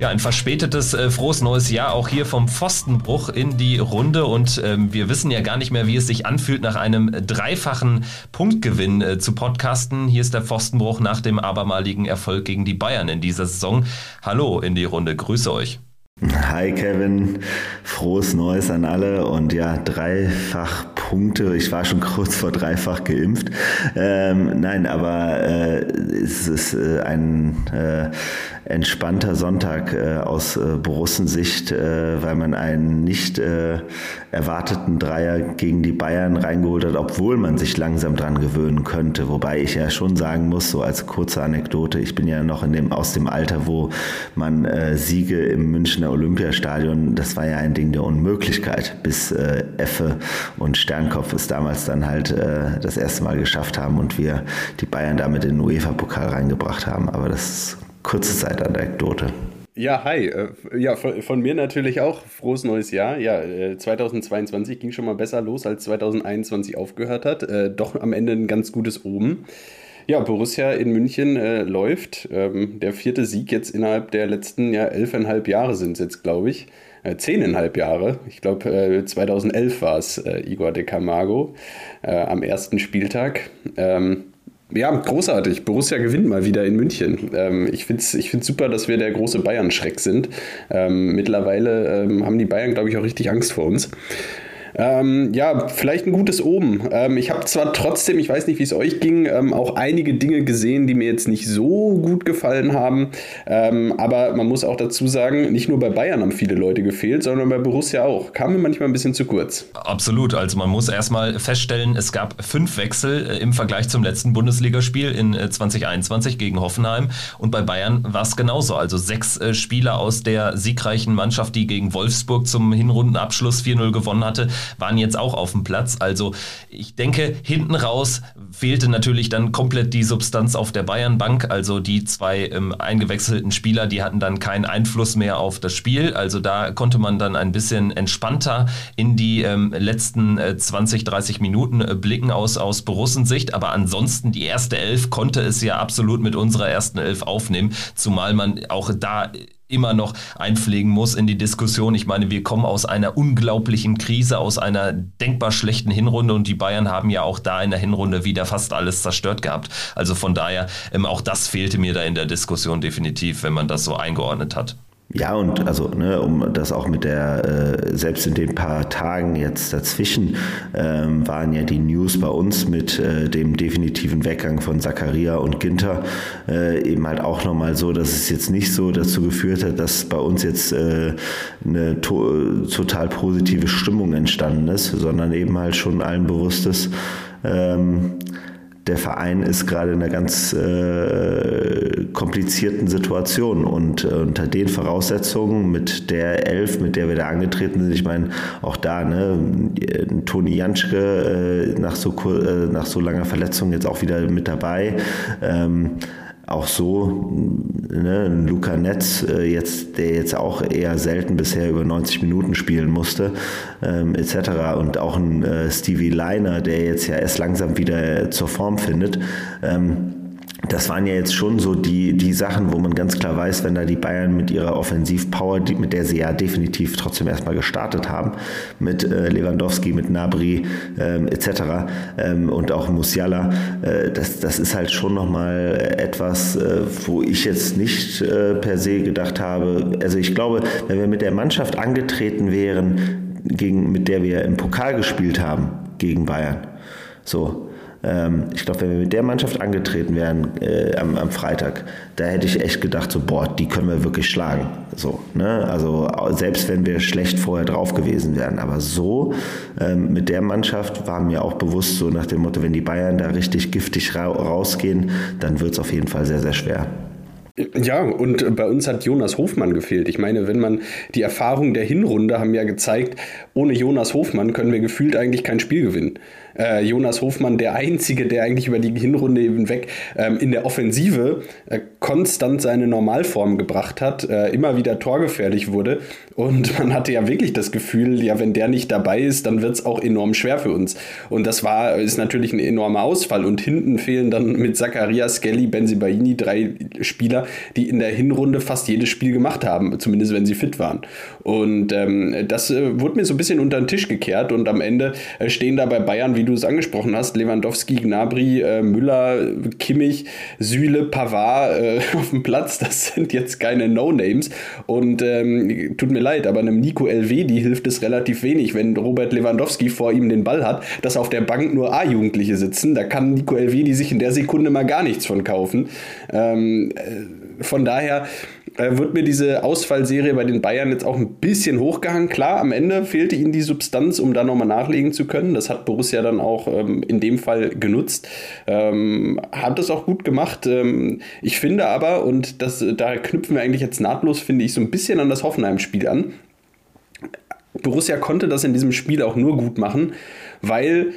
Ja, ein verspätetes äh, frohes neues Jahr auch hier vom Pfostenbruch in die Runde und ähm, wir wissen ja gar nicht mehr, wie es sich anfühlt, nach einem dreifachen Punktgewinn äh, zu podcasten. Hier ist der Pfostenbruch nach dem abermaligen Erfolg gegen die Bayern in dieser Saison. Hallo in die Runde, grüße euch. Hi Kevin, frohes Neues an alle und ja, dreifach Punkte. Ich war schon kurz vor dreifach geimpft. Ähm, nein, aber äh, es ist äh, ein äh, entspannter Sonntag äh, aus äh, Borussensicht, äh, weil man einen nicht äh, erwarteten Dreier gegen die Bayern reingeholt hat, obwohl man sich langsam dran gewöhnen könnte. Wobei ich ja schon sagen muss, so als kurze Anekdote, ich bin ja noch in dem, aus dem Alter, wo man Siege im Münchner Olympiastadion, das war ja ein Ding der Unmöglichkeit, bis Effe und Sternkopf es damals dann halt äh, das erste Mal geschafft haben und wir die Bayern damit in den UEFA-Pokal reingebracht haben. Aber das ist kurze Zeitanekdote. Ja, hi. Äh, ja, von, von, mir natürlich auch frohes neues Jahr. Ja, 2022 äh, ging schon mal besser los, als 2021 aufgehört hat. Äh, doch am Ende ein ganz gutes Oben. Ja, Borussia in München äh, läuft. Ähm, der vierte Sieg jetzt innerhalb der letzten ja, elfeinhalb Jahre sind es jetzt, glaube ich. Äh, zehneinhalb Jahre. Ich glaube, äh, 2011 war es Igor de Camargo am ersten Spieltag. Ähm, ja, großartig. Borussia gewinnt mal wieder in München. Ähm, ich finde es ich find's super, dass wir der große Bayern-Schreck sind. Ähm, mittlerweile ähm, haben die Bayern, glaube ich, auch richtig Angst vor uns. Ähm, ja, vielleicht ein gutes Oben. Ähm, ich habe zwar trotzdem, ich weiß nicht, wie es euch ging, ähm, auch einige Dinge gesehen, die mir jetzt nicht so gut gefallen haben. Ähm, aber man muss auch dazu sagen, nicht nur bei Bayern haben viele Leute gefehlt, sondern bei Borussia auch. Kam mir manchmal ein bisschen zu kurz. Absolut. Also man muss erstmal feststellen, es gab fünf Wechsel äh, im Vergleich zum letzten Bundesligaspiel in äh, 2021 gegen Hoffenheim. Und bei Bayern war es genauso. Also sechs äh, Spieler aus der siegreichen Mannschaft, die gegen Wolfsburg zum Hinrundenabschluss 4-0 gewonnen hatte, waren jetzt auch auf dem Platz. Also ich denke, hinten raus fehlte natürlich dann komplett die Substanz auf der Bayernbank. Also die zwei ähm, eingewechselten Spieler, die hatten dann keinen Einfluss mehr auf das Spiel. Also da konnte man dann ein bisschen entspannter in die ähm, letzten äh, 20, 30 Minuten äh, blicken aus, aus Borussensicht. Aber ansonsten die erste Elf konnte es ja absolut mit unserer ersten Elf aufnehmen, zumal man auch da immer noch einpflegen muss in die Diskussion. Ich meine, wir kommen aus einer unglaublichen Krise, aus einer denkbar schlechten Hinrunde und die Bayern haben ja auch da in der Hinrunde wieder fast alles zerstört gehabt. Also von daher, ähm, auch das fehlte mir da in der Diskussion definitiv, wenn man das so eingeordnet hat. Ja, und also, ne, um das auch mit der, äh, selbst in den paar Tagen jetzt dazwischen, ähm, waren ja die News bei uns mit äh, dem definitiven Weggang von Zakaria und Ginter äh, eben halt auch nochmal so, dass es jetzt nicht so dazu geführt hat, dass bei uns jetzt äh, eine to total positive Stimmung entstanden ist, sondern eben halt schon allen bewusst ist, ähm, der Verein ist gerade in einer ganz äh, komplizierten Situation und äh, unter den Voraussetzungen mit der Elf, mit der wir da angetreten sind, ich meine, auch da, ne, Toni Janschke äh, nach, so, äh, nach so langer Verletzung jetzt auch wieder mit dabei. Ähm, auch so, ne, Luca Netz, äh, jetzt, der jetzt auch eher selten bisher über 90 Minuten spielen musste, ähm, etc. Und auch ein äh, Stevie Leiner, der jetzt ja erst langsam wieder zur Form findet. Ähm, das waren ja jetzt schon so die, die Sachen, wo man ganz klar weiß, wenn da die Bayern mit ihrer Offensivpower, die, mit der sie ja definitiv trotzdem erstmal gestartet haben, mit äh, Lewandowski, mit Nabri ähm, etc. Ähm, und auch Musiala, äh, das, das ist halt schon nochmal etwas, äh, wo ich jetzt nicht äh, per se gedacht habe, also ich glaube, wenn wir mit der Mannschaft angetreten wären, gegen, mit der wir im Pokal gespielt haben, gegen Bayern, so, ähm, ich glaube, wenn wir mit der Mannschaft angetreten wären äh, am, am, Freitag, da hätte ich echt gedacht, so, boah, die können wir wirklich schlagen. So, ne? Also selbst wenn wir schlecht vorher drauf gewesen wären. Aber so ähm, mit der Mannschaft war mir auch bewusst so nach dem Motto, wenn die Bayern da richtig giftig ra rausgehen, dann wird es auf jeden Fall sehr, sehr schwer. Ja, und bei uns hat Jonas Hofmann gefehlt. Ich meine, wenn man die Erfahrungen der Hinrunde haben ja gezeigt, ohne Jonas Hofmann können wir gefühlt eigentlich kein Spiel gewinnen äh, Jonas Hofmann der Einzige, der eigentlich über die Hinrunde hinweg ähm, in der Offensive äh, konstant seine Normalform gebracht hat, äh, immer wieder torgefährlich wurde. Und man hatte ja wirklich das Gefühl, ja, wenn der nicht dabei ist, dann wird es auch enorm schwer für uns. Und das war, ist natürlich ein enormer Ausfall. Und hinten fehlen dann mit Zacharias, Skelly, Benzibaini drei Spieler, die in der Hinrunde fast jedes Spiel gemacht haben, zumindest wenn sie fit waren. Und ähm, das äh, wurde mir so ein bisschen unter den Tisch gekehrt und am Ende äh, stehen da bei Bayern, wie du es angesprochen hast, Lewandowski, Gnabry, äh, Müller, Kimmich, Süle, Pavard äh, auf dem Platz. Das sind jetzt keine No-Names und ähm, tut mir leid, aber einem Nico Elvedi hilft es relativ wenig, wenn Robert Lewandowski vor ihm den Ball hat, dass auf der Bank nur A-Jugendliche sitzen. Da kann Nico Elvedi sich in der Sekunde mal gar nichts von kaufen. Ähm, äh, von daher äh, wird mir diese Ausfallserie bei den Bayern jetzt auch ein bisschen hochgehangen. Klar, am Ende fehlte ihnen die Substanz, um da nochmal nachlegen zu können. Das hat Borussia dann auch ähm, in dem Fall genutzt. Ähm, hat das auch gut gemacht. Ähm, ich finde aber, und das, da knüpfen wir eigentlich jetzt nahtlos, finde ich, so ein bisschen an das Hoffenheim-Spiel an. Borussia konnte das in diesem Spiel auch nur gut machen, weil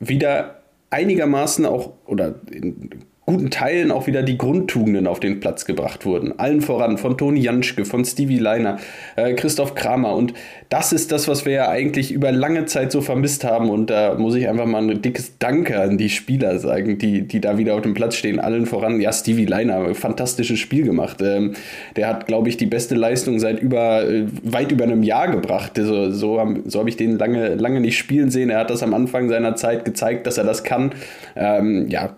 wieder einigermaßen auch oder in guten Teilen auch wieder die Grundtugenden auf den Platz gebracht wurden. Allen voran von Toni Janschke, von Stevie Leiner, äh, Christoph Kramer. Und das ist das, was wir ja eigentlich über lange Zeit so vermisst haben. Und da muss ich einfach mal ein dickes Danke an die Spieler sagen, die, die da wieder auf dem Platz stehen. Allen voran, ja, Stevie Leiner, fantastisches Spiel gemacht. Ähm, der hat, glaube ich, die beste Leistung seit über, äh, weit über einem Jahr gebracht. Also, so haben, so habe ich den lange, lange nicht spielen sehen. Er hat das am Anfang seiner Zeit gezeigt, dass er das kann. Ähm, ja,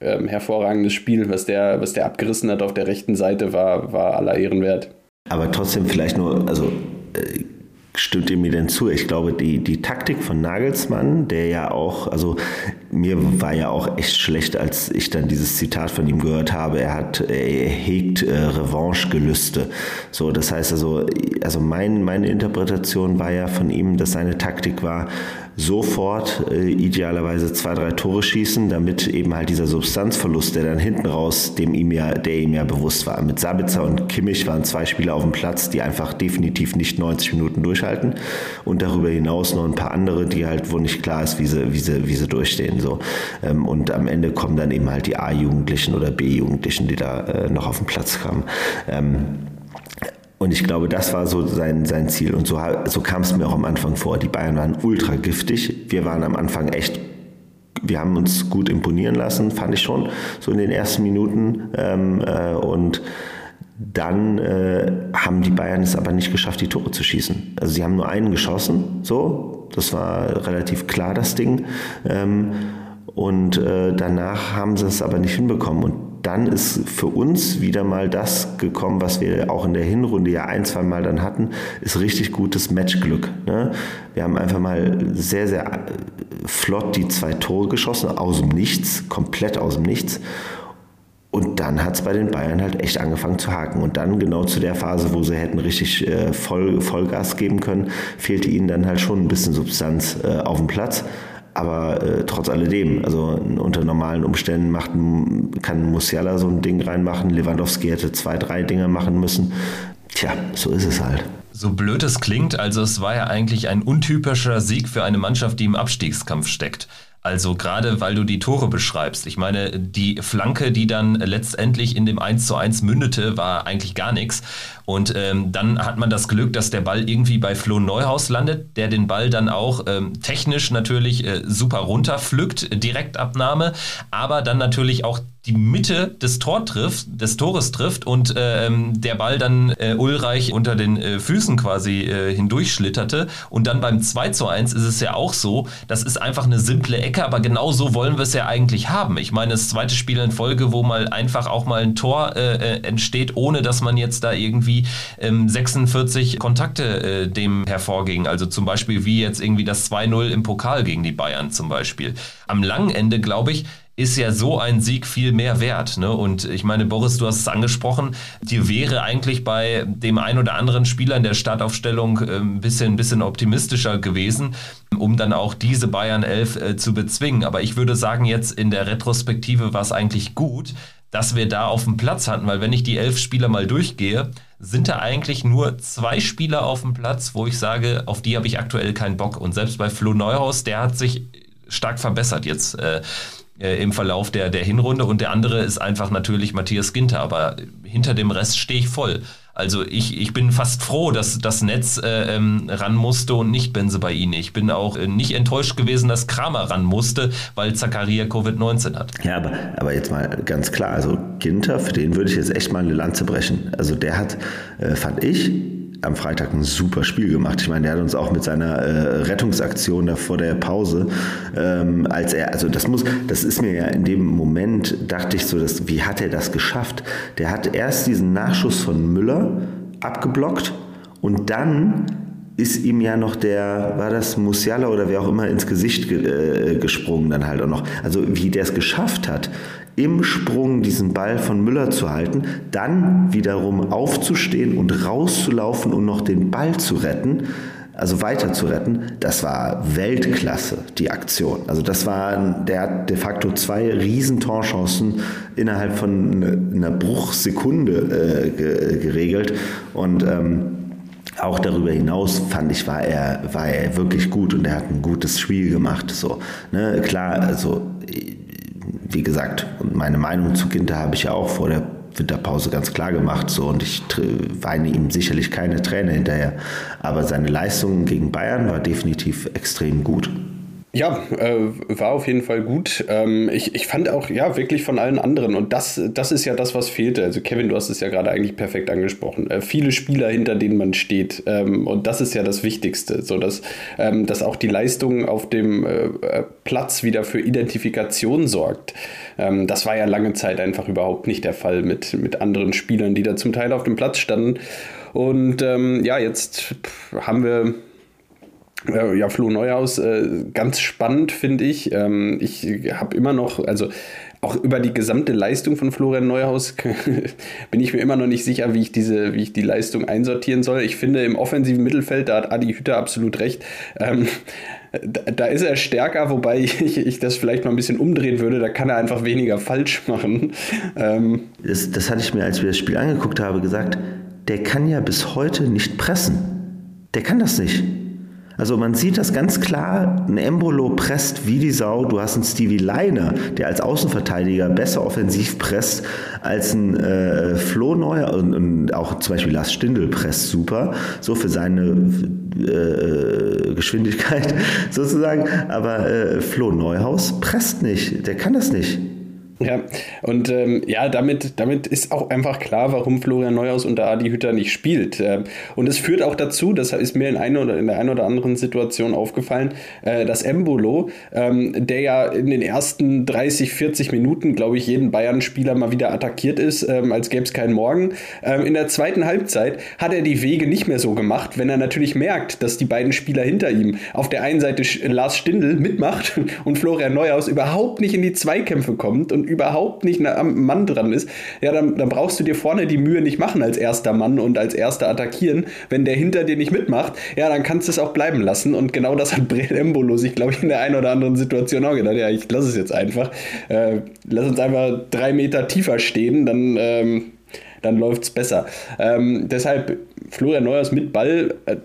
ähm, hervorragendes Spiel, was der, was der abgerissen hat auf der rechten Seite, war, war aller Ehren wert. Aber trotzdem vielleicht nur, also äh, stimmt ihr mir denn zu? Ich glaube, die, die Taktik von Nagelsmann, der ja auch, also mir war ja auch echt schlecht, als ich dann dieses Zitat von ihm gehört habe. Er hat, er hegt äh, Revanche-Gelüste. So, das heißt also, also mein, meine Interpretation war ja von ihm, dass seine Taktik war, sofort äh, idealerweise zwei, drei Tore schießen, damit eben halt dieser Substanzverlust, der dann hinten raus, dem ihm ja, der ihm ja bewusst war. Mit Sabitzer und Kimmich waren zwei Spieler auf dem Platz, die einfach definitiv nicht 90 Minuten durchhalten und darüber hinaus noch ein paar andere, die halt, wo nicht klar ist, wie sie, wie sie, wie sie durchstehen. So. Ähm, und am Ende kommen dann eben halt die A-Jugendlichen oder B-Jugendlichen, die da äh, noch auf den Platz kamen. Ähm, und ich glaube, das war so sein, sein Ziel. Und so, so kam es mir auch am Anfang vor. Die Bayern waren ultra giftig. Wir waren am Anfang echt, wir haben uns gut imponieren lassen, fand ich schon, so in den ersten Minuten. Ähm, äh, und dann äh, haben die Bayern es aber nicht geschafft, die Tore zu schießen. Also sie haben nur einen geschossen, so. Das war relativ klar, das Ding. Ähm, und äh, danach haben sie es aber nicht hinbekommen. Und dann ist für uns wieder mal das gekommen, was wir auch in der Hinrunde ja ein, zwei Mal dann hatten, ist richtig gutes Matchglück. Ne? Wir haben einfach mal sehr, sehr äh, flott die zwei Tore geschossen, aus dem Nichts, komplett aus dem Nichts. Und dann hat es bei den Bayern halt echt angefangen zu haken. Und dann genau zu der Phase, wo sie hätten richtig äh, Voll, Vollgas geben können, fehlte ihnen dann halt schon ein bisschen Substanz äh, auf dem Platz. Aber äh, trotz alledem, also unter normalen Umständen macht, kann Musiala so ein Ding reinmachen. Lewandowski hätte zwei, drei Dinge machen müssen. Tja, so ist es halt. So blöd es klingt, also es war ja eigentlich ein untypischer Sieg für eine Mannschaft, die im Abstiegskampf steckt. Also gerade weil du die Tore beschreibst. Ich meine, die Flanke, die dann letztendlich in dem 1 zu 1 mündete, war eigentlich gar nichts. Und ähm, dann hat man das Glück, dass der Ball irgendwie bei Flo Neuhaus landet, der den Ball dann auch ähm, technisch natürlich äh, super runterpflückt, Direktabnahme, aber dann natürlich auch die Mitte des, Tor trifft, des Tores trifft und ähm, der Ball dann äh, Ulreich unter den äh, Füßen quasi äh, hindurchschlitterte. Und dann beim 2 zu 1 ist es ja auch so, das ist einfach eine simple Ecke, aber genau so wollen wir es ja eigentlich haben. Ich meine, das zweite Spiel in Folge, wo mal einfach auch mal ein Tor äh, äh entsteht, ohne dass man jetzt da irgendwie ähm, 46 Kontakte äh, dem hervorgingen. Also zum Beispiel wie jetzt irgendwie das 2-0 im Pokal gegen die Bayern zum Beispiel. Am langen Ende, glaube ich, ist ja so ein Sieg viel mehr wert. Ne? Und ich meine, Boris, du hast es angesprochen, dir wäre eigentlich bei dem ein oder anderen Spieler in der Startaufstellung äh, ein bisschen, ein bisschen optimistischer gewesen, um dann auch diese Bayern 11 äh, zu bezwingen. Aber ich würde sagen, jetzt in der Retrospektive war es eigentlich gut, dass wir da auf dem Platz hatten, weil wenn ich die elf Spieler mal durchgehe, sind da eigentlich nur zwei Spieler auf dem Platz, wo ich sage, auf die habe ich aktuell keinen Bock. Und selbst bei Flo Neuhaus, der hat sich stark verbessert jetzt äh, äh, im Verlauf der, der Hinrunde. Und der andere ist einfach natürlich Matthias Ginter. Aber hinter dem Rest stehe ich voll. Also ich, ich bin fast froh, dass das Netz äh, ähm, ran musste und nicht Benze bei Ihnen. Ich bin auch äh, nicht enttäuscht gewesen, dass Kramer ran musste, weil Zakaria Covid-19 hat. Ja, aber, aber jetzt mal ganz klar, also Ginter, für den würde ich jetzt echt mal eine Lanze brechen. Also der hat, äh, fand ich, am Freitag ein super Spiel gemacht. Ich meine, der hat uns auch mit seiner äh, Rettungsaktion da vor der Pause, ähm, als er, also das muss, das ist mir ja in dem Moment, dachte ich so, dass, wie hat er das geschafft? Der hat erst diesen Nachschuss von Müller abgeblockt und dann ist ihm ja noch der, war das Musiala oder wer auch immer ins Gesicht ge äh, gesprungen dann halt auch noch. Also wie der es geschafft hat, im Sprung diesen Ball von Müller zu halten, dann wiederum aufzustehen und rauszulaufen und noch den Ball zu retten, also weiter zu retten, das war Weltklasse, die Aktion. Also das war, der hat de facto zwei Riesentorchancen innerhalb von einer Bruchsekunde äh, geregelt und ähm, auch darüber hinaus fand ich, war er, war er wirklich gut und er hat ein gutes Spiel gemacht. So, ne? Klar, also wie gesagt, meine Meinung zu Ginter habe ich ja auch vor der Winterpause ganz klar gemacht. So, und ich weine ihm sicherlich keine Träne hinterher. Aber seine Leistung gegen Bayern war definitiv extrem gut. Ja, äh, war auf jeden Fall gut. Ähm, ich, ich fand auch, ja, wirklich von allen anderen. Und das, das ist ja das, was fehlte. Also, Kevin, du hast es ja gerade eigentlich perfekt angesprochen. Äh, viele Spieler, hinter denen man steht. Ähm, und das ist ja das Wichtigste. So, dass, ähm, dass auch die Leistung auf dem äh, äh Platz wieder für Identifikation sorgt. Ähm, das war ja lange Zeit einfach überhaupt nicht der Fall mit, mit anderen Spielern, die da zum Teil auf dem Platz standen. Und ähm, ja, jetzt haben wir ja, Flo Neuhaus, äh, ganz spannend finde ich. Ähm, ich habe immer noch, also auch über die gesamte Leistung von Florian Neuhaus bin ich mir immer noch nicht sicher, wie ich diese, wie ich die Leistung einsortieren soll. Ich finde im offensiven Mittelfeld, da hat Adi Hütter absolut recht. Ähm, da, da, ist er stärker, wobei ich, ich, das vielleicht mal ein bisschen umdrehen würde. Da kann er einfach weniger falsch machen. Ähm, das, das hatte ich mir, als wir das Spiel angeguckt haben, gesagt. Der kann ja bis heute nicht pressen. Der kann das nicht. Also man sieht das ganz klar, ein Embolo presst wie die Sau. Du hast einen Stevie Leiner, der als Außenverteidiger besser offensiv presst als ein äh, Flo Neuer und, und, auch zum Beispiel Lars Stindl presst super, so für seine äh, Geschwindigkeit sozusagen. Aber äh, Flo Neuhaus presst nicht, der kann das nicht. Ja, und ähm, ja, damit, damit ist auch einfach klar, warum Florian Neuhaus unter Adi Hütter nicht spielt. Ähm, und es führt auch dazu, das ist mir in, eine oder, in der einen oder anderen Situation aufgefallen, äh, dass Embolo, ähm, der ja in den ersten 30, 40 Minuten, glaube ich, jeden Bayern-Spieler mal wieder attackiert ist, ähm, als gäbe es keinen Morgen. Ähm, in der zweiten Halbzeit hat er die Wege nicht mehr so gemacht, wenn er natürlich merkt, dass die beiden Spieler hinter ihm auf der einen Seite Lars Stindl mitmacht und Florian Neuhaus überhaupt nicht in die Zweikämpfe kommt und überhaupt nicht am Mann dran ist, ja, dann, dann brauchst du dir vorne die Mühe nicht machen als erster Mann und als erster attackieren. Wenn der hinter dir nicht mitmacht, ja, dann kannst du es auch bleiben lassen. Und genau das hat Brel Embolo sich, glaube ich, in der einen oder anderen Situation auch gedacht. Ja, ich lasse es jetzt einfach. Äh, lass uns einfach drei Meter tiefer stehen, dann. Ähm, dann läuft es besser. Ähm, deshalb Florian Neuers mit Ball, äh,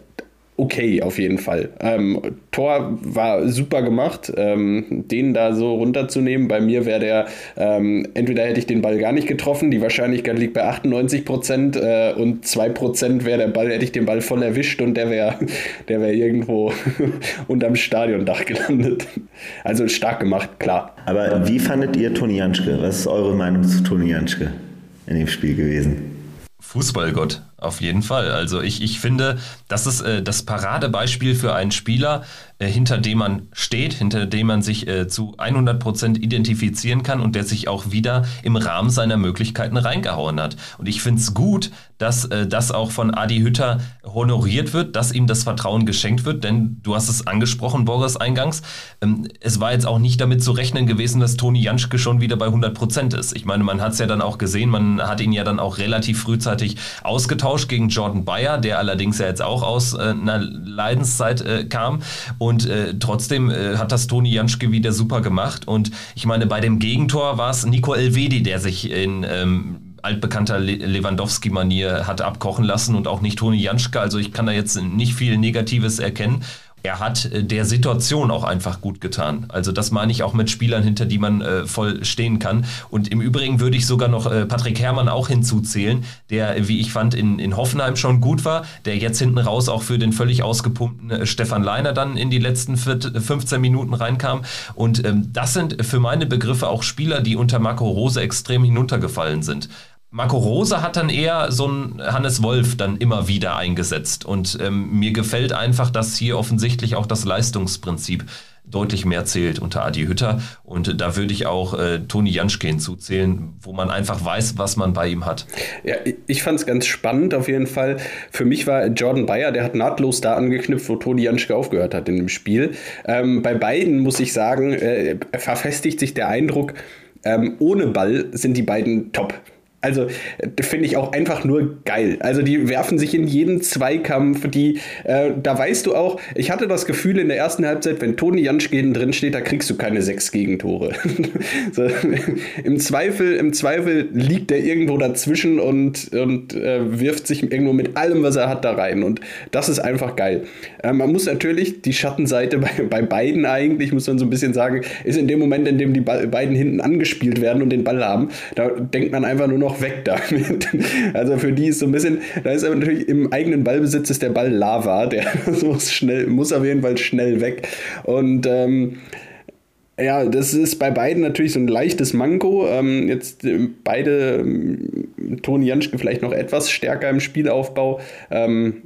okay, auf jeden Fall. Ähm, Tor war super gemacht, ähm, den da so runterzunehmen. Bei mir wäre der, ähm, entweder hätte ich den Ball gar nicht getroffen, die Wahrscheinlichkeit liegt bei 98 Prozent äh, und 2 Prozent wäre der Ball, hätte ich den Ball voll erwischt und der wäre der wär irgendwo unterm Stadiondach gelandet. Also stark gemacht, klar. Aber wie fandet ihr Toni Janschke? Was ist eure Meinung zu Toni Janschke in dem Spiel gewesen? Fußballgott, auf jeden Fall. Also ich, ich finde, das ist äh, das Paradebeispiel für einen Spieler, hinter dem man steht, hinter dem man sich äh, zu 100 Prozent identifizieren kann und der sich auch wieder im Rahmen seiner Möglichkeiten reingehauen hat. Und ich finde es gut, dass äh, das auch von Adi Hütter honoriert wird, dass ihm das Vertrauen geschenkt wird, denn du hast es angesprochen, Boris, eingangs. Ähm, es war jetzt auch nicht damit zu rechnen gewesen, dass Toni Janschke schon wieder bei 100 Prozent ist. Ich meine, man hat es ja dann auch gesehen, man hat ihn ja dann auch relativ frühzeitig ausgetauscht gegen Jordan Bayer, der allerdings ja jetzt auch aus äh, einer Leidenszeit äh, kam. Und Und äh, trotzdem äh, hat das Toni Janschke wieder super gemacht. Und ich meine, bei dem Gegentor war es Nico Elvedi, der sich in ähm, altbekannter Lewandowski-Manier hat abkochen lassen und auch nicht Toni Janschke. Also ich kann da jetzt nicht viel Negatives erkennen er hat äh, der Situation auch einfach gut getan. Also das meine ich auch mit Spielern, hinter die man äh, voll stehen kann. Und im Übrigen würde ich sogar noch äh, Patrick Herrmann auch hinzuzählen, der, wie ich fand, in, in Hoffenheim schon gut war, der jetzt hinten raus auch für den völlig ausgepumpten äh, Stefan Leiner dann in die letzten 15 Minuten reinkam. Und ähm, das sind für meine Begriffe auch Spieler, die unter Marco Rose extrem hinuntergefallen sind. Marco Rose hat dann eher so einen Hannes Wolf dann immer wieder eingesetzt. Und ähm, mir gefällt einfach, dass hier offensichtlich auch das Leistungsprinzip deutlich mehr zählt unter Adi Hütter. Und da würde ich auch äh, Toni Janschke hinzuzählen, wo man einfach weiß, was man bei ihm hat. Ja, ich fand es ganz spannend auf jeden Fall. Für mich war Jordan Bayer, der hat nahtlos da angeknüpft, wo Toni Janschke aufgehört hat in dem Spiel. Ähm, bei beiden muss ich sagen, äh, verfestigt sich der Eindruck, ähm, ohne Ball sind die beiden top. Also finde ich auch einfach nur geil. Also die werfen sich in jeden Zweikampf, die, äh, da weißt du auch, ich hatte das Gefühl in der ersten Halbzeit, wenn Toni Janschke hinten drin steht, da kriegst du keine sechs Gegentore. so, Im Zweifel, im Zweifel liegt er irgendwo dazwischen und, und äh, wirft sich irgendwo mit allem, was er hat, da rein. Und das ist einfach geil. Äh, man muss natürlich die Schattenseite bei, bei beiden eigentlich, muss man so ein bisschen sagen, ist in dem Moment, in dem die beiden hinten angespielt werden und den Ball haben, da denkt man einfach nur noch, noch weg damit. Also für die ist so ein bisschen, da ist aber natürlich im eigenen Ballbesitz ist der Ball Lava, der muss schnell, muss auf jeden Fall schnell weg. Und ähm, ja, das ist bei beiden natürlich so ein leichtes Manko. Ähm, jetzt äh, beide, ähm, Toni Janschke vielleicht noch etwas stärker im Spielaufbau. Ähm,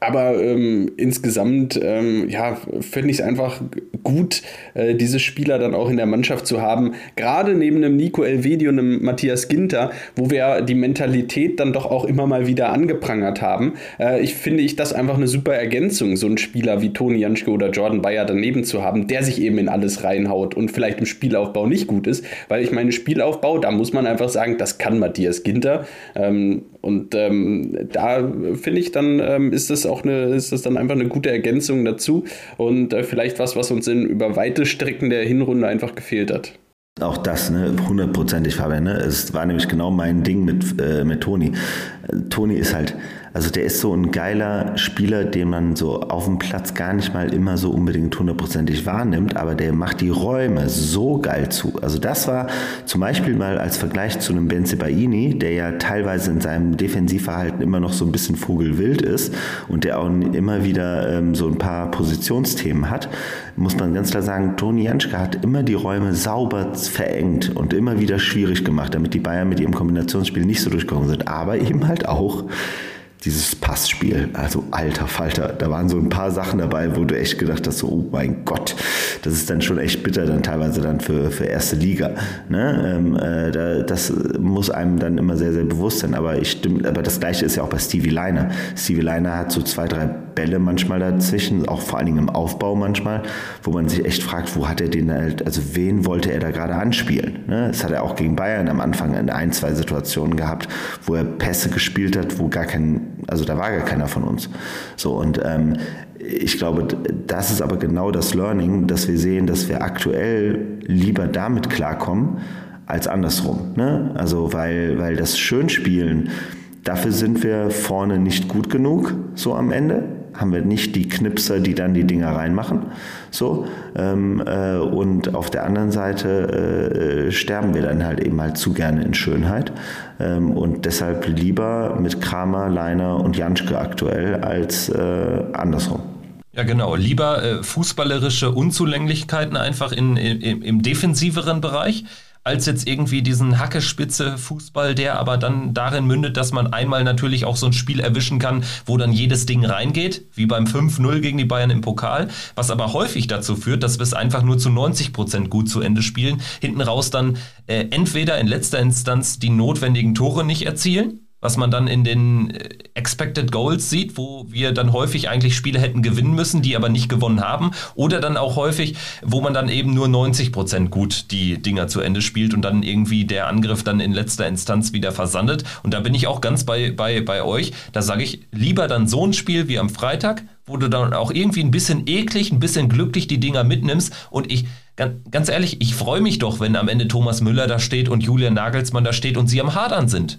aber ähm, insgesamt ähm, ja, finde ich es einfach gut, äh, diese Spieler dann auch in der Mannschaft zu haben. Gerade neben einem Nico Elvedi und einem Matthias Ginter, wo wir die Mentalität dann doch auch immer mal wieder angeprangert haben. Äh, ich finde ich das einfach eine super Ergänzung, so einen Spieler wie Toni Janschke oder Jordan Bayer daneben zu haben, der sich eben in alles reinhaut und vielleicht im Spielaufbau nicht gut ist. Weil ich meine, Spielaufbau, da muss man einfach sagen, das kann Matthias Ginter. Ähm, und ähm, da finde ich dann, ähm, ist das auch eine, ist das dann einfach eine gute Ergänzung dazu und äh, vielleicht was, was uns in über weite Strecken der Hinrunde einfach gefehlt hat. Auch das, ne, hundertprozentig, Fabian. Ne? Es war nämlich genau mein Ding mit, äh, mit Toni. Toni ist halt, also der ist so ein geiler Spieler, den man so auf dem Platz gar nicht mal immer so unbedingt hundertprozentig wahrnimmt, aber der macht die Räume so geil zu. Also das war zum Beispiel mal als Vergleich zu einem Benzebaini, der ja teilweise in seinem Defensivverhalten immer noch so ein bisschen vogelwild ist und der auch immer wieder ähm, so ein paar Positionsthemen hat, muss man ganz klar sagen, Toni Janschke hat immer die Räume sauber verengt und immer wieder schwierig gemacht, damit die Bayern mit ihrem Kombinationsspiel nicht so durchgekommen sind. Aber eben halt auch dieses Passspiel, also alter Falter, da waren so ein paar Sachen dabei, wo du echt gedacht hast, so, oh mein Gott, das ist dann schon echt bitter dann teilweise dann für, für erste Liga. Ne? Ähm, äh, da, das muss einem dann immer sehr, sehr bewusst sein, aber ich stimme, aber das gleiche ist ja auch bei Stevie Liner. Stevie Liner hat so zwei, drei Bälle manchmal dazwischen, auch vor allen Dingen im Aufbau manchmal, wo man sich echt fragt, wo hat er den halt, also wen wollte er da gerade anspielen? Ne? Das hat er auch gegen Bayern am Anfang in ein, zwei Situationen gehabt, wo er Pässe gespielt hat, wo gar kein also da war gar keiner von uns. So und ähm, ich glaube, das ist aber genau das Learning, dass wir sehen, dass wir aktuell lieber damit klarkommen als andersrum. Ne? Also weil, weil das Schönspielen, dafür sind wir vorne nicht gut genug, so am Ende haben wir nicht die Knipser, die dann die Dinger reinmachen. So, ähm, äh, und auf der anderen Seite äh, sterben wir dann halt eben halt zu gerne in Schönheit. Ähm, und deshalb lieber mit Kramer, Leiner und Janschke aktuell als äh, andersrum. Ja, genau. Lieber äh, fußballerische Unzulänglichkeiten einfach in, in, im defensiveren Bereich als jetzt irgendwie diesen Hackespitze Fußball, der aber dann darin mündet, dass man einmal natürlich auch so ein Spiel erwischen kann, wo dann jedes Ding reingeht, wie beim 5-0 gegen die Bayern im Pokal, was aber häufig dazu führt, dass wir es einfach nur zu 90 Prozent gut zu Ende spielen, hinten raus dann äh, entweder in letzter Instanz die notwendigen Tore nicht erzielen, was man dann in den äh, Expected Goals sieht, wo wir dann häufig eigentlich Spiele hätten gewinnen müssen, die aber nicht gewonnen haben. Oder dann auch häufig, wo man dann eben nur 90 Prozent gut die Dinger zu Ende spielt und dann irgendwie der Angriff dann in letzter Instanz wieder versandet. Und da bin ich auch ganz bei, bei, bei euch. Da sage ich lieber dann so ein Spiel wie am Freitag, wo du dann auch irgendwie ein bisschen eklig, ein bisschen glücklich die Dinger mitnimmst. Und ich, ganz ehrlich, ich freue mich doch, wenn am Ende Thomas Müller da steht und Julian Nagelsmann da steht und sie am Hadern sind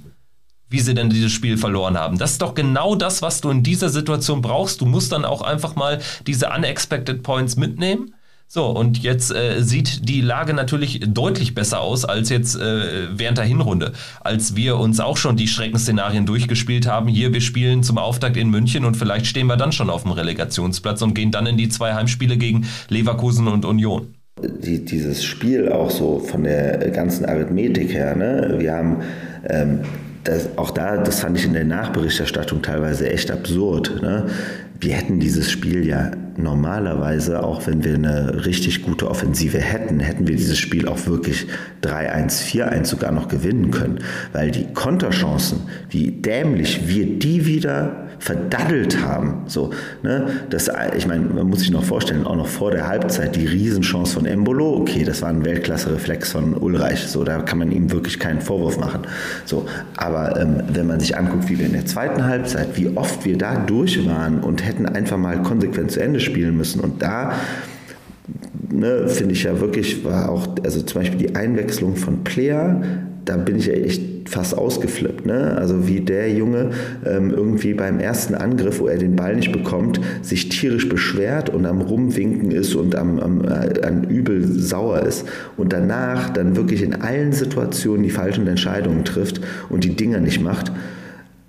wie sie denn dieses Spiel verloren haben. Das ist doch genau das, was du in dieser Situation brauchst. Du musst dann auch einfach mal diese unexpected Points mitnehmen. So, und jetzt äh, sieht die Lage natürlich deutlich besser aus als jetzt äh, während der Hinrunde, als wir uns auch schon die Schreckensszenarien durchgespielt haben. Hier, wir spielen zum Auftakt in München und vielleicht stehen wir dann schon auf dem Relegationsplatz und gehen dann in die zwei Heimspiele gegen Leverkusen und Union. Die, dieses Spiel auch so von der ganzen Arithmetik her, ne? wir haben ähm, das, auch da, das fand ich in der Nachberichterstattung teilweise echt absurd. Ne? Wir hätten dieses Spiel ja normalerweise, auch wenn wir eine richtig gute Offensive hätten, hätten wir dieses Spiel auch wirklich 3-1, 4-1 sogar noch gewinnen können. Weil die Konterchancen, wie dämlich wir die wieder verdaddelt haben. So, ne? das, ich meine, man muss sich noch vorstellen, auch noch vor der Halbzeit die Riesenchance von Embolo, okay, das war ein Weltklasse-Reflex von Ulreich, so, da kann man ihm wirklich keinen Vorwurf machen. So, aber ähm, wenn man sich anguckt, wie wir in der zweiten Halbzeit, wie oft wir da durch waren und hätten einfach mal konsequent zu Ende spielen müssen und da ne, finde ich ja wirklich, war auch, also zum Beispiel die Einwechslung von Player, da bin ich ja echt fast ausgeflippt. Ne? Also wie der Junge ähm, irgendwie beim ersten Angriff, wo er den Ball nicht bekommt, sich tierisch beschwert und am Rumwinken ist und am, am äh, an übel sauer ist und danach dann wirklich in allen Situationen die falschen Entscheidungen trifft und die Dinger nicht macht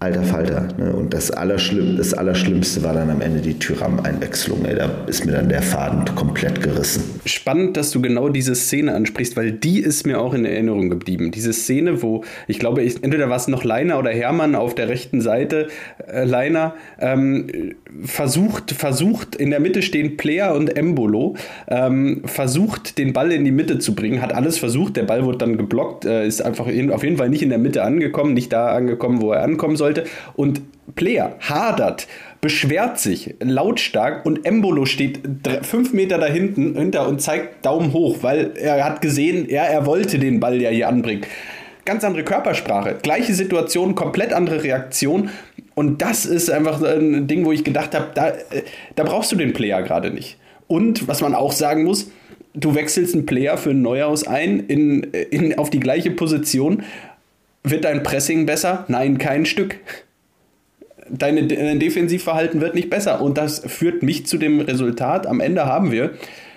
alter Falter. Ne? Und das, Allerschlimm, das Allerschlimmste war dann am Ende die Tyram-Einwechslung. Da ist mir dann der Faden komplett gerissen. Spannend, dass du genau diese Szene ansprichst, weil die ist mir auch in Erinnerung geblieben. Diese Szene, wo ich glaube, ich, entweder war es noch Leiner oder Hermann auf der rechten Seite, äh, Leiner, ähm, versucht, versucht, in der Mitte stehen Player und Embolo, ähm, versucht, den Ball in die Mitte zu bringen, hat alles versucht, der Ball wurde dann geblockt, äh, ist einfach in, auf jeden Fall nicht in der Mitte angekommen, nicht da angekommen, wo er ankommen sollte sollte. Und Player hadert, beschwert sich lautstark und Embolo steht fünf Meter da hinten hinter und zeigt Daumen hoch, weil er hat gesehen, ja, er wollte den Ball ja hier anbringen. Ganz andere Körpersprache, gleiche Situation, komplett andere Reaktion. Und das ist einfach ein Ding, wo ich gedacht habe, da, äh, da brauchst du den Player gerade nicht. Und was man auch sagen muss, du wechselst einen Player für ein Neuhaus ein in, in, auf die gleiche Position wird dein Pressing besser? Nein, kein Stück. Dein Defensivverhalten wird nicht besser. Und das führt mich zu dem Resultat. Am Ende haben wir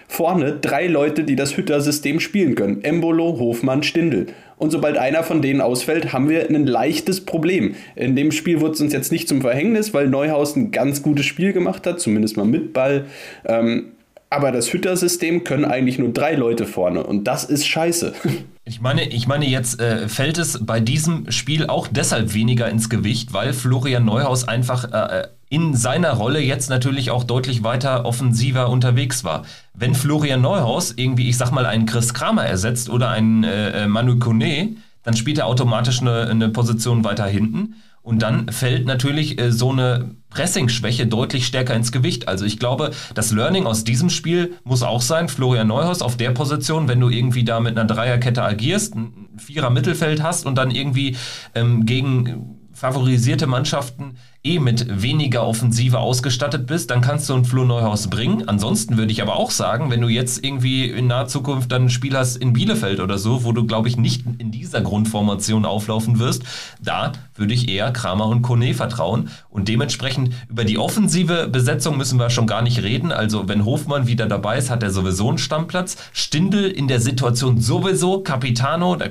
vorne drei Leute, die das Hütter-System spielen können. Embolo, Hofmann, Stindel. Und sobald einer von denen ausfällt, haben wir ein leichtes Problem. In dem Spiel wurde es uns jetzt nicht zum Verhängnis, weil Neuhaus ein ganz gutes Spiel gemacht hat, zumindest mal mit Ball. Ähm, aber das Hütter-System können eigentlich nur drei Leute vorne und das ist scheiße. Ich meine, ich meine, jetzt äh, fällt es bei diesem Spiel auch deshalb weniger ins Gewicht, weil Florian Neuhaus einfach äh, äh, in seiner Rolle jetzt natürlich auch deutlich weiter offensiver unterwegs war. Wenn Florian Neuhaus irgendwie, ich sag mal, einen Chris Kramer ersetzt oder einen äh, äh Manu Kone, dann spielt er automatisch eine, eine Position weiter hinten. Und dann fällt natürlich äh, so eine Pressing-Schwäche deutlich stärker ins Gewicht. Also ich glaube, das Learning aus diesem Spiel muss auch sein, Florian Neuhaus auf der Position, wenn du irgendwie da mit einer Dreierkette agierst, ein Vierer Mittelfeld hast und dann irgendwie ähm, gegen favorisierte Mannschaften eh mit weniger Offensive ausgestattet bist, dann kannst du ein Flo Neuhaus bringen. Ansonsten würde ich aber auch sagen, wenn du jetzt irgendwie in naher Zukunft dann ein Spiel hast in Bielefeld oder so, wo du, glaube ich, nicht in dieser Grundformation auflaufen wirst, da würde ich eher Kramer und Kone vertrauen. Und dementsprechend über die offensive Besetzung müssen wir schon gar nicht reden. Also wenn Hofmann wieder dabei ist, hat er sowieso einen Stammplatz. Stindel in der Situation sowieso, Capitano, da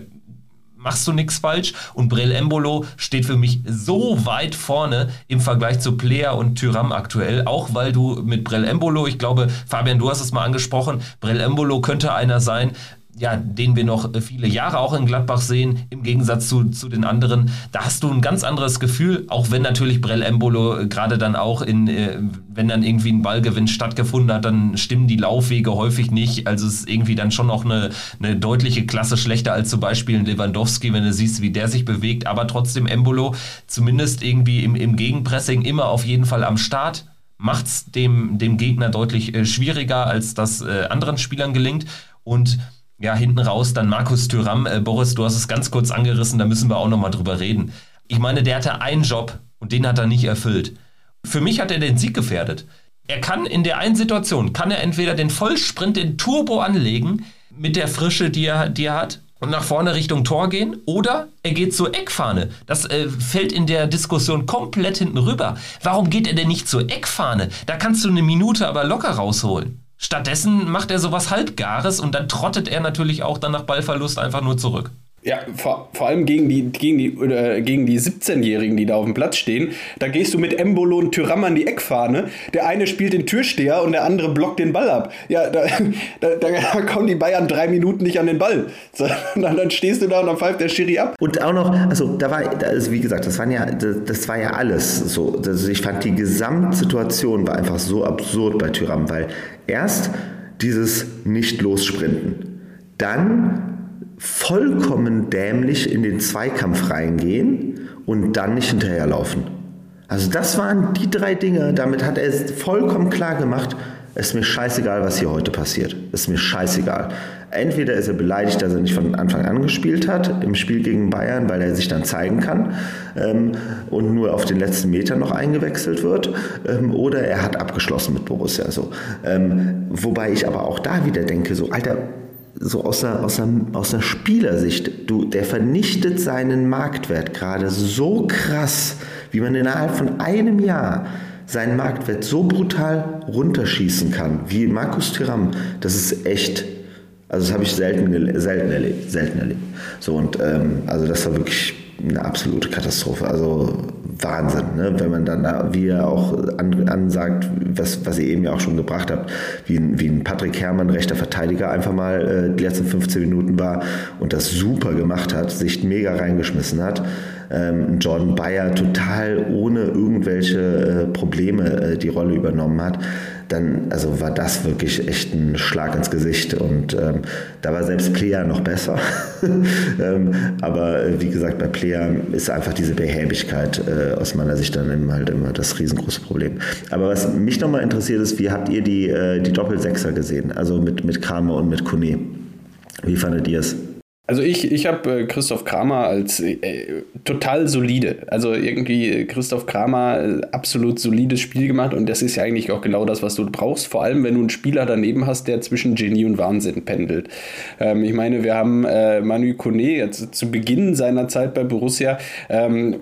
machst du nichts falsch. Und Brel Embolo steht für mich so weit vorne im Vergleich zu Player und Tyram aktuell, auch weil du mit Brel Embolo, ich glaube, Fabian, du hast es mal angesprochen, Brel Embolo könnte einer sein, ja, den wir noch viele Jahre auch in Gladbach sehen, im Gegensatz zu, zu den anderen. Da hast du ein ganz anderes Gefühl, auch wenn natürlich Brell Embolo gerade dann auch in, äh, wenn dann irgendwie ein Ballgewinn stattgefunden hat, dann stimmen die Laufwege häufig nicht. Also es ist irgendwie dann schon noch eine, eine deutliche Klasse schlechter als zum Beispiel ein Lewandowski, wenn du siehst, wie der sich bewegt. Aber trotzdem Embolo zumindest irgendwie im, im Gegenpressing immer auf jeden Fall am Start macht es dem, dem Gegner deutlich äh, schwieriger, als das äh, anderen Spielern gelingt. Und ja, hinten raus dann Markus Thüram. Äh, Boris, du hast es ganz kurz angerissen, da müssen wir auch nochmal drüber reden. Ich meine, der hatte einen Job und den hat er nicht erfüllt. Für mich hat er den Sieg gefährdet. Er kann in der einen Situation, kann er entweder den Vollsprint, den Turbo anlegen, mit der Frische, die er, die er hat, und nach vorne Richtung Tor gehen oder er geht zur Eckfahne. Das äh, fällt in der Diskussion komplett hinten rüber. Warum geht er denn nicht zur Eckfahne? Da kannst du eine Minute aber locker rausholen. Stattdessen macht er sowas Halbgares und dann trottet er natürlich auch dann nach Ballverlust einfach nur zurück. Ja, vor, vor allem gegen die, gegen die, äh, gegen die 17-Jährigen, die da auf dem Platz stehen. Da gehst du mit Embolo und Tyram an die Eckfahne. Der eine spielt den Türsteher und der andere blockt den Ball ab. Ja, da, da, da kommen die Bayern drei Minuten nicht an den Ball. So, dann, dann, stehst du da und dann pfeift der Schiri ab. Und auch noch, also da war, also wie gesagt, das, waren ja, das, das war ja alles so. Also ich fand die Gesamtsituation war einfach so absurd bei Tyram, weil erst dieses Nicht-Lossprinten, dann vollkommen dämlich in den Zweikampf reingehen und dann nicht hinterherlaufen. Also das waren die drei Dinge, damit hat er es vollkommen klar gemacht, es ist mir scheißegal, was hier heute passiert. Es ist mir scheißegal. Entweder ist er beleidigt, dass er nicht von Anfang an gespielt hat im Spiel gegen Bayern, weil er sich dann zeigen kann ähm, und nur auf den letzten Meter noch eingewechselt wird, ähm, oder er hat abgeschlossen mit Borussia. So. Ähm, wobei ich aber auch da wieder denke, so Alter, so aus der, aus der, aus der Spielersicht, du, der vernichtet seinen Marktwert gerade so krass, wie man innerhalb von einem Jahr seinen Marktwert so brutal runterschießen kann, wie Markus Thuram, das ist echt, also das habe ich selten, selten erlebt, selten erlebt. So und ähm, also das war wirklich eine absolute Katastrophe. Also Wahnsinn, ne? wenn man dann, wie er auch an, ansagt, was, was ihr eben ja auch schon gebracht habt, wie, wie ein Patrick Herrmann, rechter Verteidiger, einfach mal äh, die letzten 15 Minuten war und das super gemacht hat, sich mega reingeschmissen hat. Ähm, Jordan Bayer total ohne irgendwelche äh, Probleme äh, die Rolle übernommen hat dann also war das wirklich echt ein Schlag ins Gesicht. Und ähm, da war selbst Plea noch besser. ähm, aber äh, wie gesagt, bei Plea ist einfach diese Behäbigkeit äh, aus meiner Sicht dann eben halt immer das riesengroße Problem. Aber was mich nochmal interessiert ist, wie habt ihr die, äh, die Doppelsechser gesehen? Also mit, mit Kramer und mit Kone. Wie fandet ihr es? Also ich, ich habe äh, Christoph Kramer als äh, total solide. Also irgendwie äh, Christoph Kramer äh, absolut solides Spiel gemacht und das ist ja eigentlich auch genau das, was du brauchst. Vor allem, wenn du einen Spieler daneben hast, der zwischen Genie und Wahnsinn pendelt. Ähm, ich meine, wir haben äh, Manu Kone zu Beginn seiner Zeit bei Borussia ähm,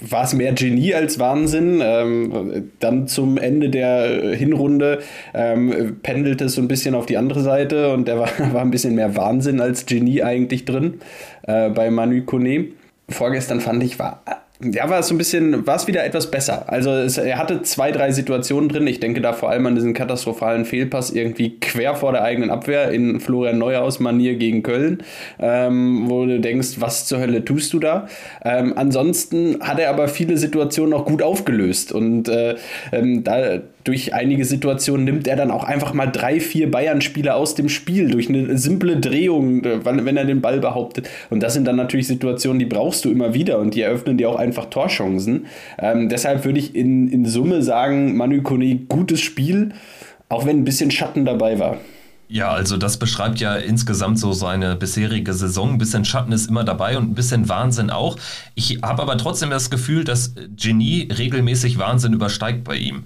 war es mehr Genie als Wahnsinn. Ähm, dann zum Ende der Hinrunde ähm, pendelte es so ein bisschen auf die andere Seite und der war, war ein bisschen mehr Wahnsinn als Genie eigentlich richtig drin äh, bei Manu Kone. Vorgestern fand ich, war ja, war es so ein bisschen, war es wieder etwas besser. Also es, er hatte zwei, drei Situationen drin. Ich denke da vor allem an diesen katastrophalen Fehlpass irgendwie quer vor der eigenen Abwehr in Florian Neuhaus Manier gegen Köln, ähm, wo du denkst, was zur Hölle tust du da? Ähm, ansonsten hat er aber viele Situationen auch gut aufgelöst und äh, ähm, da durch einige Situationen nimmt er dann auch einfach mal drei, vier Bayern-Spieler aus dem Spiel durch eine simple Drehung, äh, wenn er den Ball behauptet. Und das sind dann natürlich Situationen, die brauchst du immer wieder und die eröffnen dir auch einfach Torchancen. Ähm, deshalb würde ich in, in Summe sagen, Manu Kone, gutes Spiel, auch wenn ein bisschen Schatten dabei war. Ja, also das beschreibt ja insgesamt so seine bisherige Saison. Ein bisschen Schatten ist immer dabei und ein bisschen Wahnsinn auch. Ich habe aber trotzdem das Gefühl, dass Genie regelmäßig Wahnsinn übersteigt bei ihm.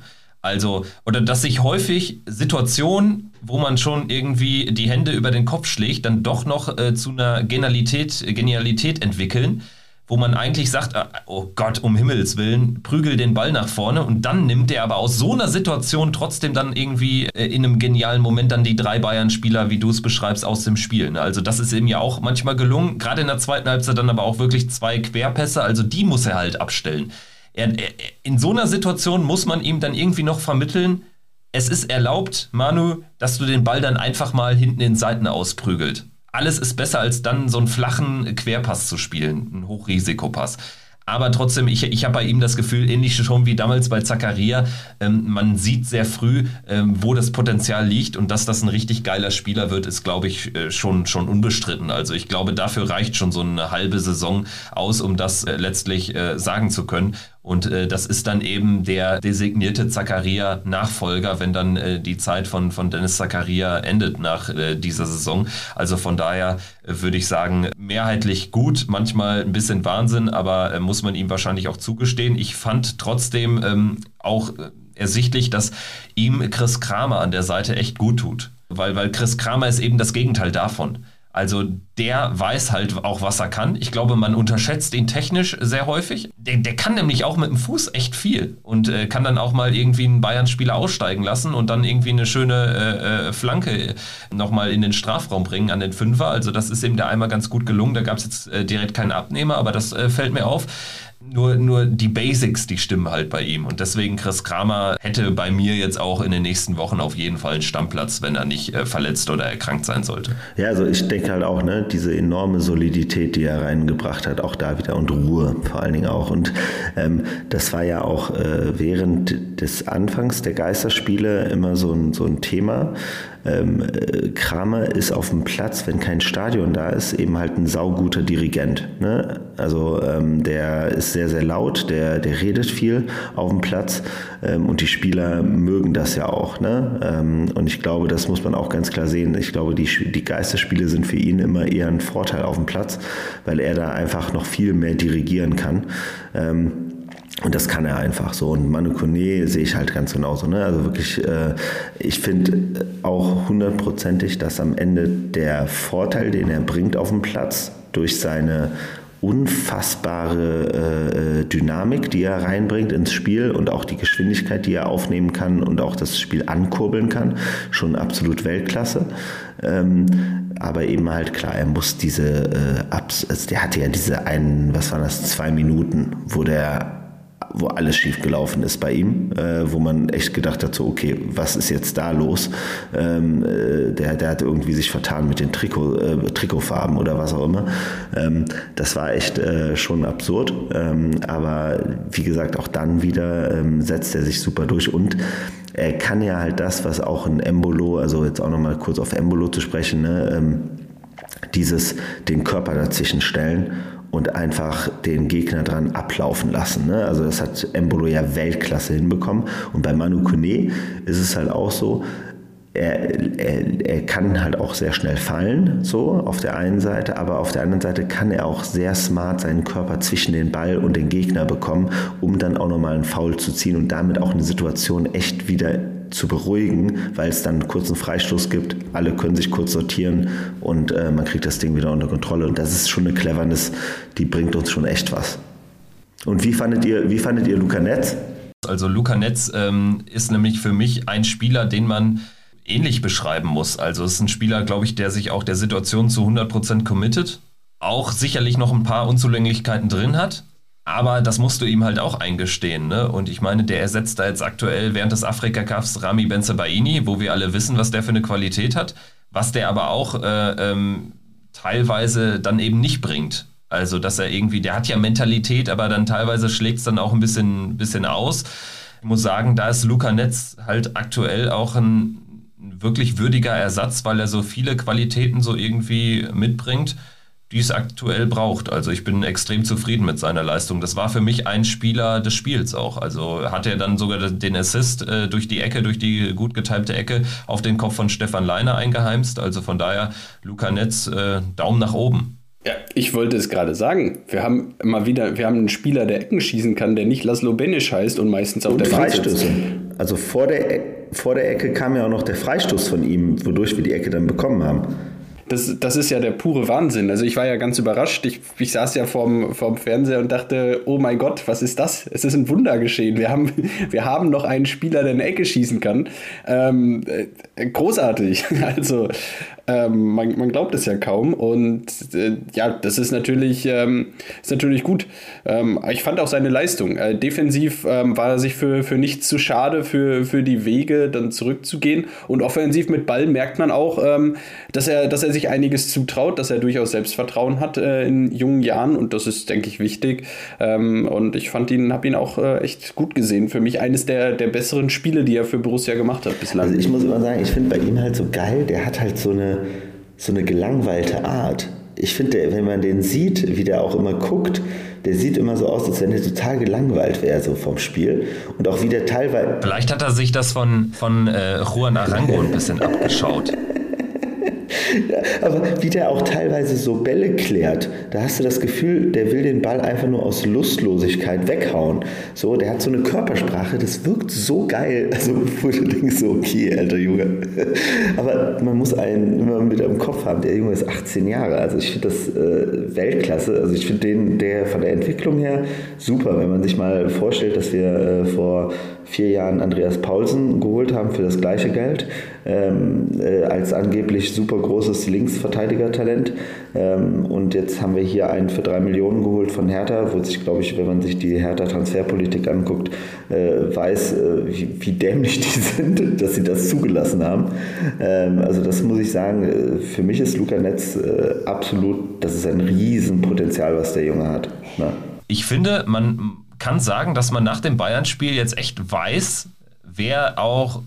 Also, oder dass sich häufig Situationen, wo man schon irgendwie die Hände über den Kopf schlägt, dann doch noch äh, zu einer Genialität, Genialität entwickeln, wo man eigentlich sagt, äh, oh Gott, um Himmels Willen, prügel den Ball nach vorne und dann nimmt er aber aus so einer Situation trotzdem dann irgendwie äh, in einem genialen Moment dann die drei Bayern-Spieler, wie du es beschreibst, aus dem Spiel. Ne? Also das ist ihm ja auch manchmal gelungen, gerade in der zweiten Halbzeit dann aber auch wirklich zwei Querpässe, also die muss er halt abstellen er, er, in so einer Situation muss man ihm dann irgendwie noch vermitteln, es ist erlaubt, Manu, dass du den Ball dann einfach mal hinten in Seiten ausprügelt. Alles ist besser, als dann so einen flachen Querpass zu spielen, einen Hochrisikopass. Aber trotzdem, ich, ich habe bei ihm das Gefühl, ähnlich schon wie damals bei Zakaria, ähm, man sieht sehr früh, ähm, wo das Potenzial liegt und dass das ein richtig geiler Spieler wird, ist, glaube ich, äh, schon, schon unbestritten. Also ich glaube, dafür reicht schon so eine halbe Saison aus, um das äh, letztlich äh, sagen zu können. Und äh, das ist dann eben der designierte Zakaria-Nachfolger, wenn dann äh, die Zeit von, von Dennis Zakaria endet nach äh, dieser Saison. Also von daher äh, würde ich sagen, mehrheitlich gut, manchmal ein bisschen Wahnsinn, aber äh, muss man ihm wahrscheinlich auch zugestehen. Ich fand trotzdem ähm, auch äh, ersichtlich, dass ihm Chris Kramer an der Seite echt gut tut. Weil, weil Chris Kramer ist eben das Gegenteil davon. Also der weiß halt auch, was er kann. Ich glaube, man unterschätzt ihn technisch sehr häufig. Der, der kann nämlich auch mit dem Fuß echt viel und äh, kann dann auch mal irgendwie einen Bayern-Spieler aussteigen lassen und dann irgendwie eine schöne äh, äh Flanke nochmal in den Strafraum bringen an den Fünfer. Also das ist ihm da einmal ganz gut gelungen. Da gab es jetzt äh, direkt keinen Abnehmer, aber das äh, fällt mir auf nur, nur die Basics, die stimmen halt bei ihm. Und deswegen Chris Kramer hätte bei mir jetzt auch in den nächsten Wochen auf jeden Fall einen Stammplatz, wenn er nicht äh, verletzt oder erkrankt sein sollte. Ja, also ich denke halt auch, ne, diese enorme Solidität, die er reingebracht hat, auch da wieder und Ruhe vor allen Dingen auch. Und ähm, das war ja auch äh, während des Anfangs der Geisterspiele immer so ein, so ein Thema ähm, äh, Kramer ist auf dem Platz, wenn kein Stadion da ist, eben halt ein sauguter Dirigent. Ne? Also ähm, der ist sehr, sehr laut, der, der redet viel auf dem Platz ähm, und die Spieler mögen das ja auch. Ne? Ähm, und ich glaube, das muss man auch ganz klar sehen. Ich glaube, die, die Geisterspiele sind für ihn immer eher ein Vorteil auf dem Platz, weil er da einfach noch viel mehr dirigieren kann. Ähm, und das kann er einfach so. Und Manu Kone sehe ich halt ganz genauso. Ne? Also wirklich, äh, ich finde auch hundertprozentig, dass am Ende der Vorteil, den er bringt auf dem Platz, durch seine unfassbare äh, Dynamik, die er reinbringt ins Spiel und auch die Geschwindigkeit, die er aufnehmen kann und auch das Spiel ankurbeln kann, schon absolut Weltklasse. Ähm, aber eben halt klar, er muss diese, äh, Abs also der hatte ja diese einen, was waren das, zwei Minuten, wo der wo alles schief gelaufen ist bei ihm, äh, wo man echt gedacht hat, so, okay, was ist jetzt da los? Ähm, äh, der, der hat irgendwie sich vertan mit den Trikot, äh, Trikotfarben oder was auch immer. Ähm, das war echt äh, schon absurd. Ähm, aber wie gesagt, auch dann wieder ähm, setzt er sich super durch und er kann ja halt das, was auch ein Embolo, also jetzt auch nochmal kurz auf Embolo zu sprechen, ne, ähm, dieses den Körper dazwischen stellen und einfach den Gegner dran ablaufen lassen. Ne? Also das hat Embolo ja Weltklasse hinbekommen. Und bei Manu Kone ist es halt auch so, er, er, er, kann halt auch sehr schnell fallen, so auf der einen Seite, aber auf der anderen Seite kann er auch sehr smart seinen Körper zwischen den Ball und den Gegner bekommen, um dann auch nochmal einen Foul zu ziehen und damit auch eine Situation echt wieder zu beruhigen, weil es dann einen kurzen Freistoß gibt. Alle können sich kurz sortieren und äh, man kriegt das Ding wieder unter Kontrolle. Und das ist schon eine Cleverness, die bringt uns schon echt was. Und wie fandet ihr, wie fandet ihr Luca Netz? Also Luca Netz ähm, ist nämlich für mich ein Spieler, den man ähnlich beschreiben muss. Also es ist ein Spieler, glaube ich, der sich auch der Situation zu 100% committet, auch sicherlich noch ein paar Unzulänglichkeiten drin hat, aber das musst du ihm halt auch eingestehen. Ne? Und ich meine, der ersetzt da jetzt aktuell während des Afrika-Cups Rami Benzebaini, wo wir alle wissen, was der für eine Qualität hat, was der aber auch äh, ähm, teilweise dann eben nicht bringt. Also, dass er irgendwie, der hat ja Mentalität, aber dann teilweise schlägt es dann auch ein bisschen, bisschen aus. Ich muss sagen, da ist Luca Netz halt aktuell auch ein wirklich würdiger Ersatz, weil er so viele Qualitäten so irgendwie mitbringt die es aktuell braucht. Also ich bin extrem zufrieden mit seiner Leistung. Das war für mich ein Spieler des Spiels auch. Also hat er dann sogar den Assist äh, durch die Ecke, durch die gut getimte Ecke auf den Kopf von Stefan Leiner eingeheimst. Also von daher, Luca Netz, äh, Daumen nach oben. Ja, ich wollte es gerade sagen. Wir haben mal wieder, wir haben einen Spieler, der Ecken schießen kann, der nicht Laszlo Benisch heißt und meistens auf und der Freistöße. Also vor der, vor der Ecke kam ja auch noch der Freistoß von ihm, wodurch wir die Ecke dann bekommen haben das, das ist ja der pure Wahnsinn. Also ich war ja ganz überrascht. Ich, ich saß ja vorm, vorm Fernseher und dachte, oh mein Gott, was ist das? Es ist ein Wunder geschehen. Wir haben, wir haben noch einen Spieler, der eine Ecke schießen kann. Ähm, äh, großartig. Also ähm, man, man, glaubt es ja kaum. Und äh, ja, das ist natürlich, ähm, ist natürlich gut. Ähm, ich fand auch seine Leistung. Äh, defensiv ähm, war er sich für, für nichts zu schade, für, für die Wege dann zurückzugehen. Und offensiv mit Ball merkt man auch, ähm, dass, er, dass er sich einiges zutraut, dass er durchaus Selbstvertrauen hat äh, in jungen Jahren. Und das ist, denke ich, wichtig. Ähm, und ich fand ihn, habe ihn auch äh, echt gut gesehen. Für mich eines der, der besseren Spiele, die er für Borussia gemacht hat bislang. Also ich muss immer sagen, ich finde bei ihm halt so geil, der hat halt so eine so eine gelangweilte Art. Ich finde, wenn man den sieht, wie der auch immer guckt, der sieht immer so aus, als wenn er total gelangweilt wäre, so vom Spiel. Und auch wie der teilweise. Vielleicht hat er sich das von, von äh, Juan Arango ein bisschen abgeschaut. aber wie der auch teilweise so Bälle klärt, da hast du das Gefühl, der will den Ball einfach nur aus Lustlosigkeit weghauen. So, der hat so eine Körpersprache, das wirkt so geil. Also, wo du denkst, so, okay, alter Junge. Aber man muss einen immer wieder im Kopf haben, der Junge ist 18 Jahre. Also, ich finde das äh, Weltklasse. Also, ich finde den, der von der Entwicklung her super, wenn man sich mal vorstellt, dass wir äh, vor vier Jahren Andreas Paulsen geholt haben für das gleiche Geld, ähm, äh, als angeblich super großes Linksverteidiger-Talent. Ähm, und jetzt haben wir hier einen für drei Millionen geholt von Hertha, wo sich, glaube ich, wenn man sich die Hertha-Transferpolitik anguckt, äh, weiß, äh, wie, wie, dämlich die sind, dass sie das zugelassen haben. Ähm, also das muss ich sagen, äh, für mich ist Luca Netz äh, absolut, das ist ein Riesenpotenzial, was der Junge hat. Na? Ich finde, man kann sagen, dass man nach dem Bayern-Spiel jetzt echt weiß, wer auch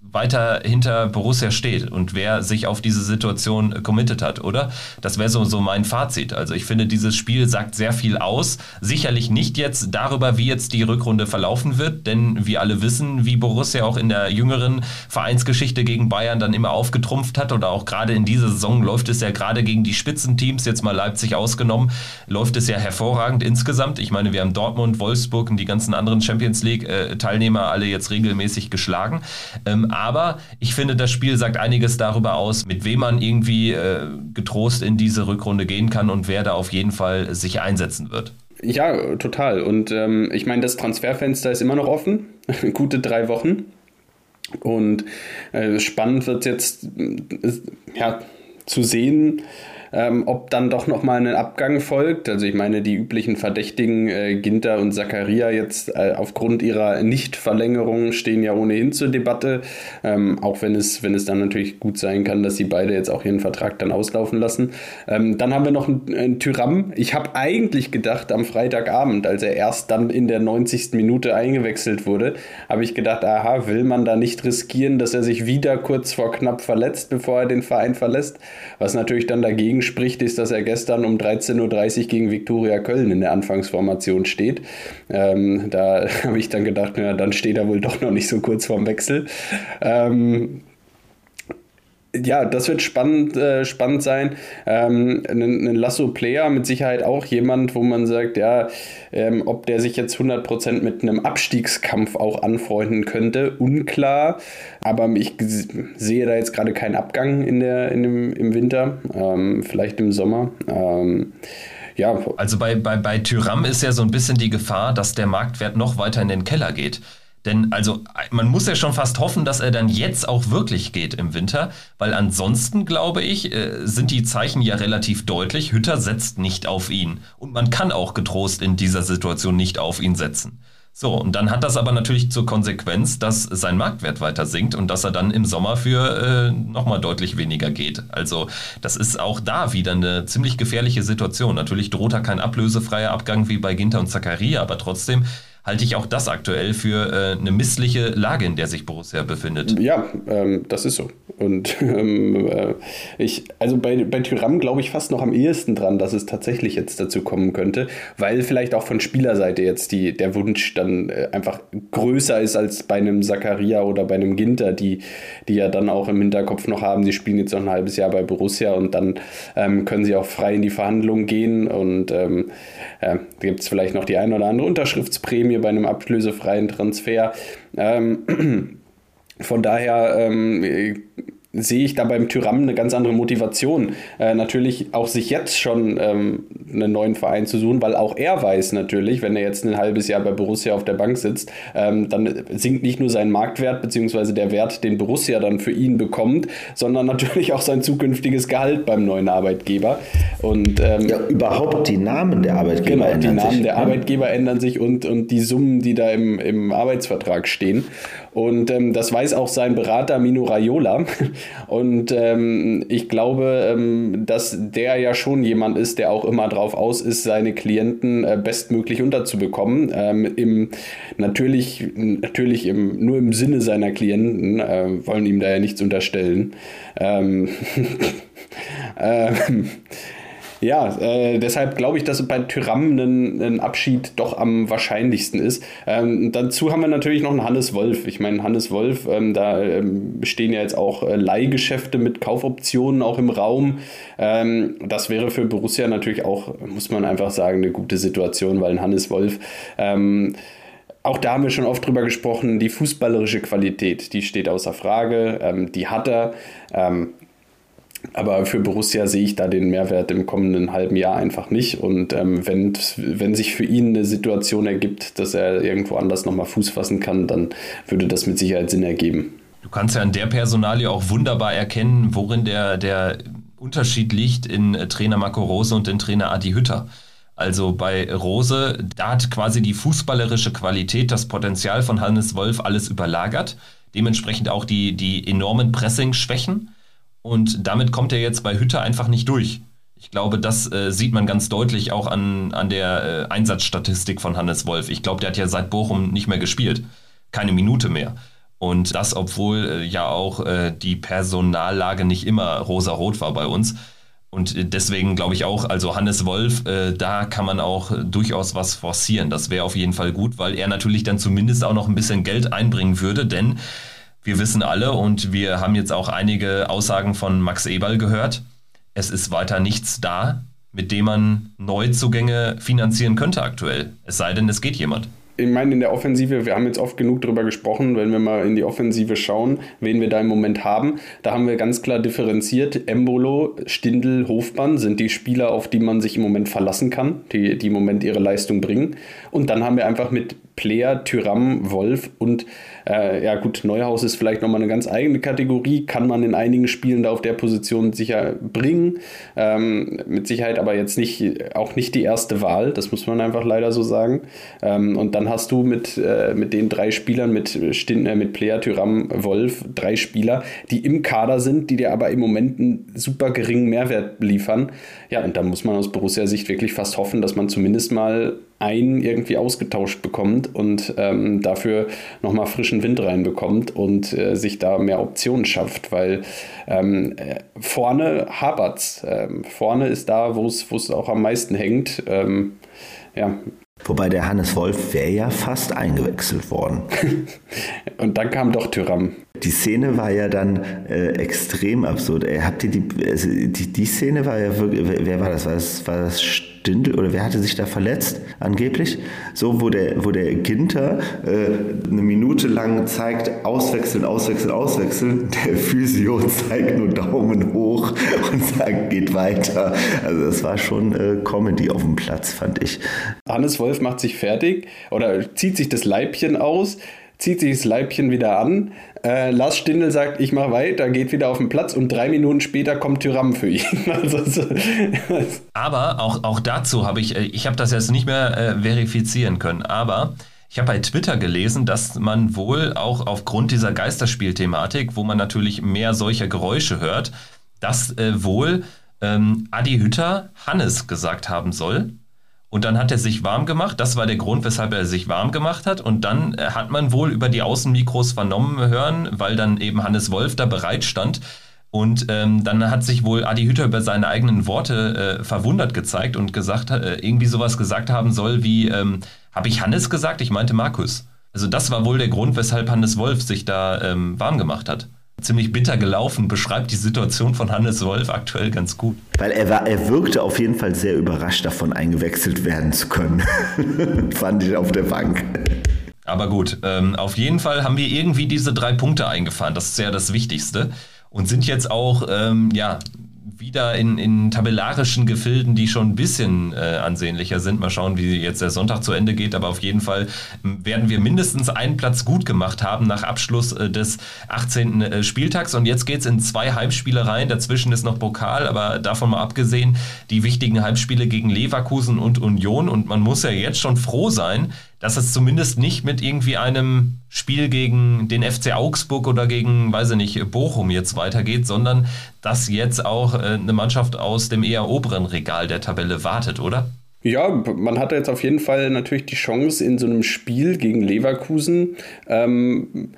weiter hinter Borussia steht und wer sich auf diese Situation committed hat, oder? Das wäre so, so mein Fazit. Also ich finde, dieses Spiel sagt sehr viel aus. Sicherlich nicht jetzt darüber, wie jetzt die Rückrunde verlaufen wird, denn wir alle wissen, wie Borussia auch in der jüngeren Vereinsgeschichte gegen Bayern dann immer aufgetrumpft hat oder auch gerade in dieser Saison läuft es ja gerade gegen die Spitzenteams, jetzt mal Leipzig ausgenommen, läuft es ja hervorragend insgesamt. Ich meine, wir haben Dortmund, Wolfsburg und die ganzen anderen Champions League-Teilnehmer alle jetzt regelmäßig geschlagen. Ähm, aber ich finde, das Spiel sagt einiges darüber aus, mit wem man irgendwie äh, getrost in diese Rückrunde gehen kann und wer da auf jeden Fall sich einsetzen wird. Ja, total. Und ähm, ich meine, das Transferfenster ist immer noch offen. Gute drei Wochen. Und äh, spannend wird jetzt äh, ja, zu sehen, ähm, ob dann doch nochmal ein Abgang folgt. Also ich meine, die üblichen Verdächtigen äh, Ginter und Zakaria jetzt äh, aufgrund ihrer Nichtverlängerung stehen ja ohnehin zur Debatte, ähm, auch wenn es, wenn es dann natürlich gut sein kann, dass sie beide jetzt auch ihren Vertrag dann auslaufen lassen. Ähm, dann haben wir noch einen, einen Tyram. Ich habe eigentlich gedacht, am Freitagabend, als er erst dann in der 90. Minute eingewechselt wurde, habe ich gedacht, aha, will man da nicht riskieren, dass er sich wieder kurz vor knapp verletzt, bevor er den Verein verlässt, was natürlich dann dagegen dagegen spricht, ist, dass er gestern um 13.30 Uhr gegen Viktoria Köln in der Anfangsformation steht. Ähm, da habe ich dann gedacht, na, dann steht er wohl doch noch nicht so kurz vorm Wechsel. Ähm, ja, das wird spannend, äh, spannend sein. Ähm, ein, Lasso-Player mit Sicherheit auch jemand, wo man sagt, ja, ähm, ob der sich jetzt 100% mit einem Abstiegskampf auch anfreunden könnte, unklar. Aber ich sehe da jetzt gerade keinen Abgang in der, in dem, im Winter, ähm, vielleicht im Sommer. Ähm, ja. Also bei, bei, bei Tyram ist ja so ein bisschen die Gefahr, dass der Marktwert noch weiter in den Keller geht. Denn also man muss ja schon fast hoffen, dass er dann jetzt auch wirklich geht im Winter, weil ansonsten glaube ich, äh, sind die Zeichen ja relativ deutlich. Hütter setzt nicht auf ihn und man kann auch getrost in dieser Situation nicht auf ihn setzen. So, und dann hat das aber natürlich zur Konsequenz, dass sein Marktwert weiter sinkt und dass er dann im Sommer für äh, nochmal deutlich weniger geht. Also das ist auch da wieder eine ziemlich gefährliche Situation. Natürlich droht er kein ablösefreier Abgang wie bei Ginter und Zakaria, aber trotzdem halte ich auch das aktuell für äh, eine missliche Lage, in der sich Borussia befindet. Ja, ähm, das ist so. Und ähm, äh, ich, also bei, bei Tyram glaube ich fast noch am ehesten dran, dass es tatsächlich jetzt dazu kommen könnte, weil vielleicht auch von Spielerseite jetzt die, der Wunsch dann äh, einfach größer ist als bei einem Zakaria oder bei einem Ginter, die, die ja dann auch im Hinterkopf noch haben, sie spielen jetzt noch ein halbes Jahr bei Borussia und dann ähm, können sie auch frei in die Verhandlungen gehen und ähm, äh, gibt es vielleicht noch die ein oder andere Unterschriftsprämie bei einem ablösefreien Transfer. Ähm, von daher ähm, sehe ich da beim Tyram eine ganz andere Motivation, äh, natürlich auch sich jetzt schon ähm, einen neuen Verein zu suchen, weil auch er weiß natürlich, wenn er jetzt ein halbes Jahr bei Borussia auf der Bank sitzt, ähm, dann sinkt nicht nur sein Marktwert beziehungsweise der Wert, den Borussia dann für ihn bekommt, sondern natürlich auch sein zukünftiges Gehalt beim neuen Arbeitgeber. Und ähm, ja, überhaupt die Namen der Arbeitgeber genau, ändern sich. Die Namen sich, der ja. Arbeitgeber ändern sich und, und die Summen, die da im, im Arbeitsvertrag stehen. Und ähm, das weiß auch sein Berater Mino Raiola. Und ähm, ich glaube, ähm, dass der ja schon jemand ist, der auch immer drauf aus ist, seine Klienten äh, bestmöglich unterzubekommen. Ähm, im, natürlich natürlich im, nur im Sinne seiner Klienten, äh, wollen ihm da ja nichts unterstellen. ähm, ähm Ja, äh, deshalb glaube ich, dass bei Tyram ein, ein, Abschied doch am wahrscheinlichsten ist. Ähm, dazu haben wir natürlich noch einen Hannes Wolf. Ich meine, Hannes Wolf, ähm, da ähm, stehen ja jetzt auch äh, Leihgeschäfte mit Kaufoptionen auch im Raum. Ähm, das wäre für Borussia natürlich auch, muss man einfach sagen, eine gute Situation, weil ein Hannes Wolf ähm, auch da haben wir schon oft drüber gesprochen, die fußballerische Qualität, die steht außer Frage, ähm, die hat er. Ähm, aber für Borussia sehe ich da den Mehrwert im kommenden halben Jahr einfach nicht. Und ähm, wenn, wenn sich für ihn eine Situation ergibt, dass er irgendwo anders nochmal Fuß fassen kann, dann würde das mit Sicherheit Sinn ergeben. Du kannst ja an der Personalie auch wunderbar erkennen, worin der, der Unterschied liegt in Trainer Marco Rose und in Trainer Adi Hütter. Also bei Rose, da hat quasi die fußballerische Qualität, das Potenzial von Hannes Wolf alles überlagert. Dementsprechend auch die, die enormen Pressing-Schwächen. Und damit kommt er jetzt bei Hütter einfach nicht durch. Ich glaube, das äh, sieht man ganz deutlich auch an, an der äh, Einsatzstatistik von Hannes Wolf. Ich glaube, der hat ja seit Bochum nicht mehr gespielt. Keine Minute mehr. Und das, obwohl äh, ja auch äh, die Personallage nicht immer rosa-rot war bei uns. Und deswegen glaube ich auch, also Hannes Wolf, äh, da kann man auch durchaus was forcieren. Das wäre auf jeden Fall gut, weil er natürlich dann zumindest auch noch ein bisschen Geld einbringen würde, denn wir wissen alle und wir haben jetzt auch einige Aussagen von Max Eberl gehört. Es ist weiter nichts da, mit dem man Neuzugänge finanzieren könnte aktuell. Es sei denn, es geht jemand ich meine, in der Offensive, wir haben jetzt oft genug darüber gesprochen, wenn wir mal in die Offensive schauen, wen wir da im Moment haben. Da haben wir ganz klar differenziert. Embolo, Stindl, Hofmann sind die Spieler, auf die man sich im Moment verlassen kann, die, die im Moment ihre Leistung bringen. Und dann haben wir einfach mit Player, Tyram, Wolf und äh, ja gut, Neuhaus ist vielleicht nochmal eine ganz eigene Kategorie, kann man in einigen Spielen da auf der Position sicher bringen. Ähm, mit Sicherheit aber jetzt nicht, auch nicht die erste Wahl, das muss man einfach leider so sagen. Ähm, und dann hast du mit, äh, mit den drei Spielern, mit, Stin äh, mit Player, Tyram, Wolf, drei Spieler, die im Kader sind, die dir aber im Moment einen super geringen Mehrwert liefern. Ja, und da muss man aus Borussia-Sicht wirklich fast hoffen, dass man zumindest mal einen irgendwie ausgetauscht bekommt und ähm, dafür nochmal frischen Wind reinbekommt und äh, sich da mehr Optionen schafft, weil ähm, äh, vorne hapert's. Ähm, vorne ist da, wo es auch am meisten hängt. Ähm, ja, Wobei der Hannes Wolf wäre ja fast eingewechselt worden. Und dann kam doch Tyram. Die Szene war ja dann äh, extrem absurd. habt ihr die, also die, die Szene war ja wirklich, wer war das? War das, war das Stindl oder wer hatte sich da verletzt angeblich? So, wo der, wo der Ginter äh, eine Minute lang zeigt, auswechseln, auswechseln, auswechseln. Der Physio zeigt nur Daumen hoch und sagt, geht weiter. Also das war schon äh, Comedy auf dem Platz, fand ich. Hannes Wolf macht sich fertig oder zieht sich das Leibchen aus zieht sich das Leibchen wieder an. Äh, Lars Stindl sagt, ich mache weiter, geht wieder auf den Platz und drei Minuten später kommt Tyram für ihn. also, so, aber auch, auch dazu habe ich, äh, ich habe das jetzt nicht mehr äh, verifizieren können, aber ich habe bei Twitter gelesen, dass man wohl auch aufgrund dieser Geisterspielthematik, wo man natürlich mehr solcher Geräusche hört, dass äh, wohl ähm, Adi Hütter Hannes gesagt haben soll und dann hat er sich warm gemacht. Das war der Grund, weshalb er sich warm gemacht hat. Und dann äh, hat man wohl über die Außenmikros vernommen hören, weil dann eben Hannes Wolf da bereit stand. Und ähm, dann hat sich wohl Adi Hütter über seine eigenen Worte äh, verwundert gezeigt und gesagt, äh, irgendwie sowas gesagt haben soll wie, ähm, habe ich Hannes gesagt? Ich meinte Markus. Also das war wohl der Grund, weshalb Hannes Wolf sich da ähm, warm gemacht hat ziemlich bitter gelaufen, beschreibt die Situation von Hannes Wolf aktuell ganz gut. Weil er war, er wirkte auf jeden Fall sehr überrascht davon, eingewechselt werden zu können. Fand ich auf der Bank. Aber gut, ähm, auf jeden Fall haben wir irgendwie diese drei Punkte eingefahren. Das ist ja das Wichtigste. Und sind jetzt auch, ähm, ja, wieder in, in tabellarischen Gefilden, die schon ein bisschen äh, ansehnlicher sind. Mal schauen, wie jetzt der Sonntag zu Ende geht. Aber auf jeden Fall werden wir mindestens einen Platz gut gemacht haben nach Abschluss äh, des 18. Äh, Spieltags. Und jetzt geht es in zwei Heimspiele rein. Dazwischen ist noch Pokal, aber davon mal abgesehen, die wichtigen Heimspiele gegen Leverkusen und Union. Und man muss ja jetzt schon froh sein, dass es zumindest nicht mit irgendwie einem Spiel gegen den FC Augsburg oder gegen, weiß ich nicht, Bochum jetzt weitergeht, sondern dass jetzt auch äh, eine Mannschaft aus dem eher oberen Regal der Tabelle wartet, oder? Ja, man hatte jetzt auf jeden Fall natürlich die Chance in so einem Spiel gegen Leverkusen. Ähm,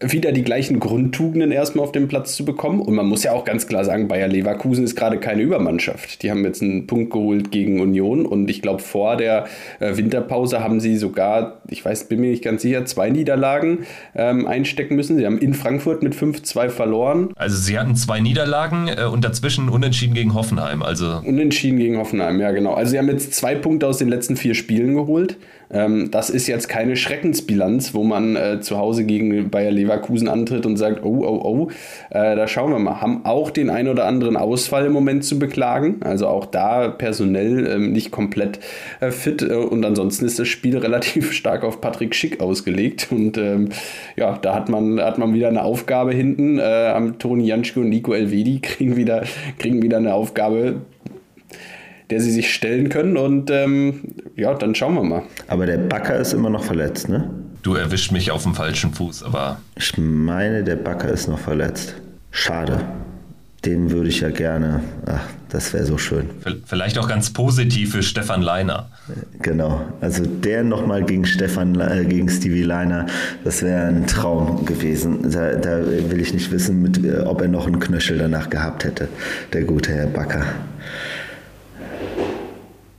wieder die gleichen Grundtugenden erstmal auf den Platz zu bekommen. Und man muss ja auch ganz klar sagen, Bayer Leverkusen ist gerade keine Übermannschaft. Die haben jetzt einen Punkt geholt gegen Union und ich glaube, vor der äh, Winterpause haben sie sogar, ich weiß, bin mir nicht ganz sicher, zwei Niederlagen ähm, einstecken müssen. Sie haben in Frankfurt mit 5-2 verloren. Also sie hatten zwei Niederlagen äh, und dazwischen unentschieden gegen Hoffenheim. Also unentschieden gegen Hoffenheim, ja genau. Also sie haben jetzt zwei Punkte aus den letzten vier Spielen geholt. Ähm, das ist jetzt keine Schreckensbilanz, wo man äh, zu Hause gegen Bayer Leverkusen antritt und sagt, oh, oh, oh, äh, da schauen wir mal. Haben auch den ein oder anderen Ausfall im Moment zu beklagen. Also auch da personell ähm, nicht komplett äh, fit. Äh, und ansonsten ist das Spiel relativ stark auf Patrick Schick ausgelegt. Und ähm, ja, da hat man, hat man wieder eine Aufgabe hinten. Äh, am Toni Janschke und Nico Elvedi kriegen wieder, kriegen wieder eine Aufgabe, der sie sich stellen können. Und ähm, ja, dann schauen wir mal. Aber der Backer ist immer noch verletzt, ne? Du erwischt mich auf dem falschen Fuß, aber. Ich meine, der Backer ist noch verletzt. Schade. Den würde ich ja gerne. Ach, das wäre so schön. Vielleicht auch ganz positiv für Stefan Leiner. Genau. Also der nochmal gegen Stefan, äh, gegen Stevie Leiner, das wäre ein Traum gewesen. Da, da, will ich nicht wissen, mit, äh, ob er noch einen Knöchel danach gehabt hätte, der gute Herr Backer.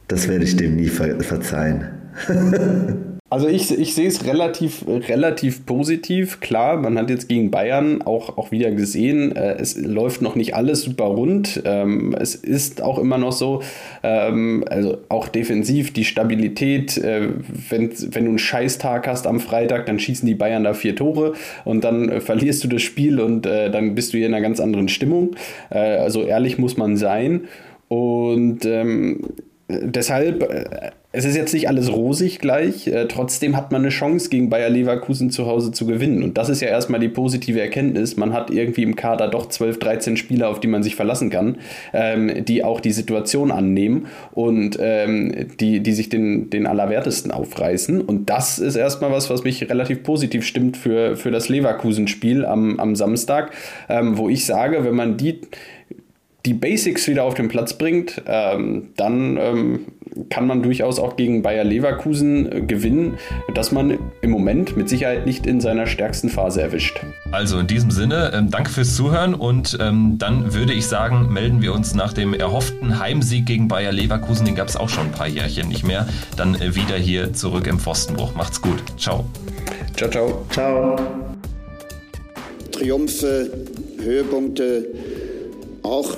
Das werde ich dem nie ver verzeihen. Also ich, ich sehe es relativ, relativ positiv. Klar, man hat jetzt gegen Bayern auch, auch wieder gesehen, äh, es läuft noch nicht alles super rund. Ähm, es ist auch immer noch so, ähm, also auch defensiv die Stabilität. Äh, wenn, wenn du einen Scheißtag hast am Freitag, dann schießen die Bayern da vier Tore und dann äh, verlierst du das Spiel und äh, dann bist du hier in einer ganz anderen Stimmung. Äh, also ehrlich muss man sein. Und ähm, deshalb, äh, es ist jetzt nicht alles rosig gleich, äh, trotzdem hat man eine Chance, gegen Bayer Leverkusen zu Hause zu gewinnen. Und das ist ja erstmal die positive Erkenntnis. Man hat irgendwie im Kader doch 12, 13 Spieler, auf die man sich verlassen kann, ähm, die auch die Situation annehmen und ähm, die, die sich den, den Allerwertesten aufreißen. Und das ist erstmal was, was mich relativ positiv stimmt für, für das Leverkusen-Spiel am, am Samstag, ähm, wo ich sage, wenn man die die Basics wieder auf den Platz bringt, ähm, dann ähm, kann man durchaus auch gegen Bayer Leverkusen äh, gewinnen, dass man im Moment mit Sicherheit nicht in seiner stärksten Phase erwischt. Also in diesem Sinne, ähm, danke fürs Zuhören und ähm, dann würde ich sagen, melden wir uns nach dem erhofften Heimsieg gegen Bayer Leverkusen, den gab es auch schon ein paar Jährchen nicht mehr, dann äh, wieder hier zurück im Pfostenbruch. Macht's gut. Ciao. Ciao, ciao. Ciao. Triumphe, Höhepunkte, auch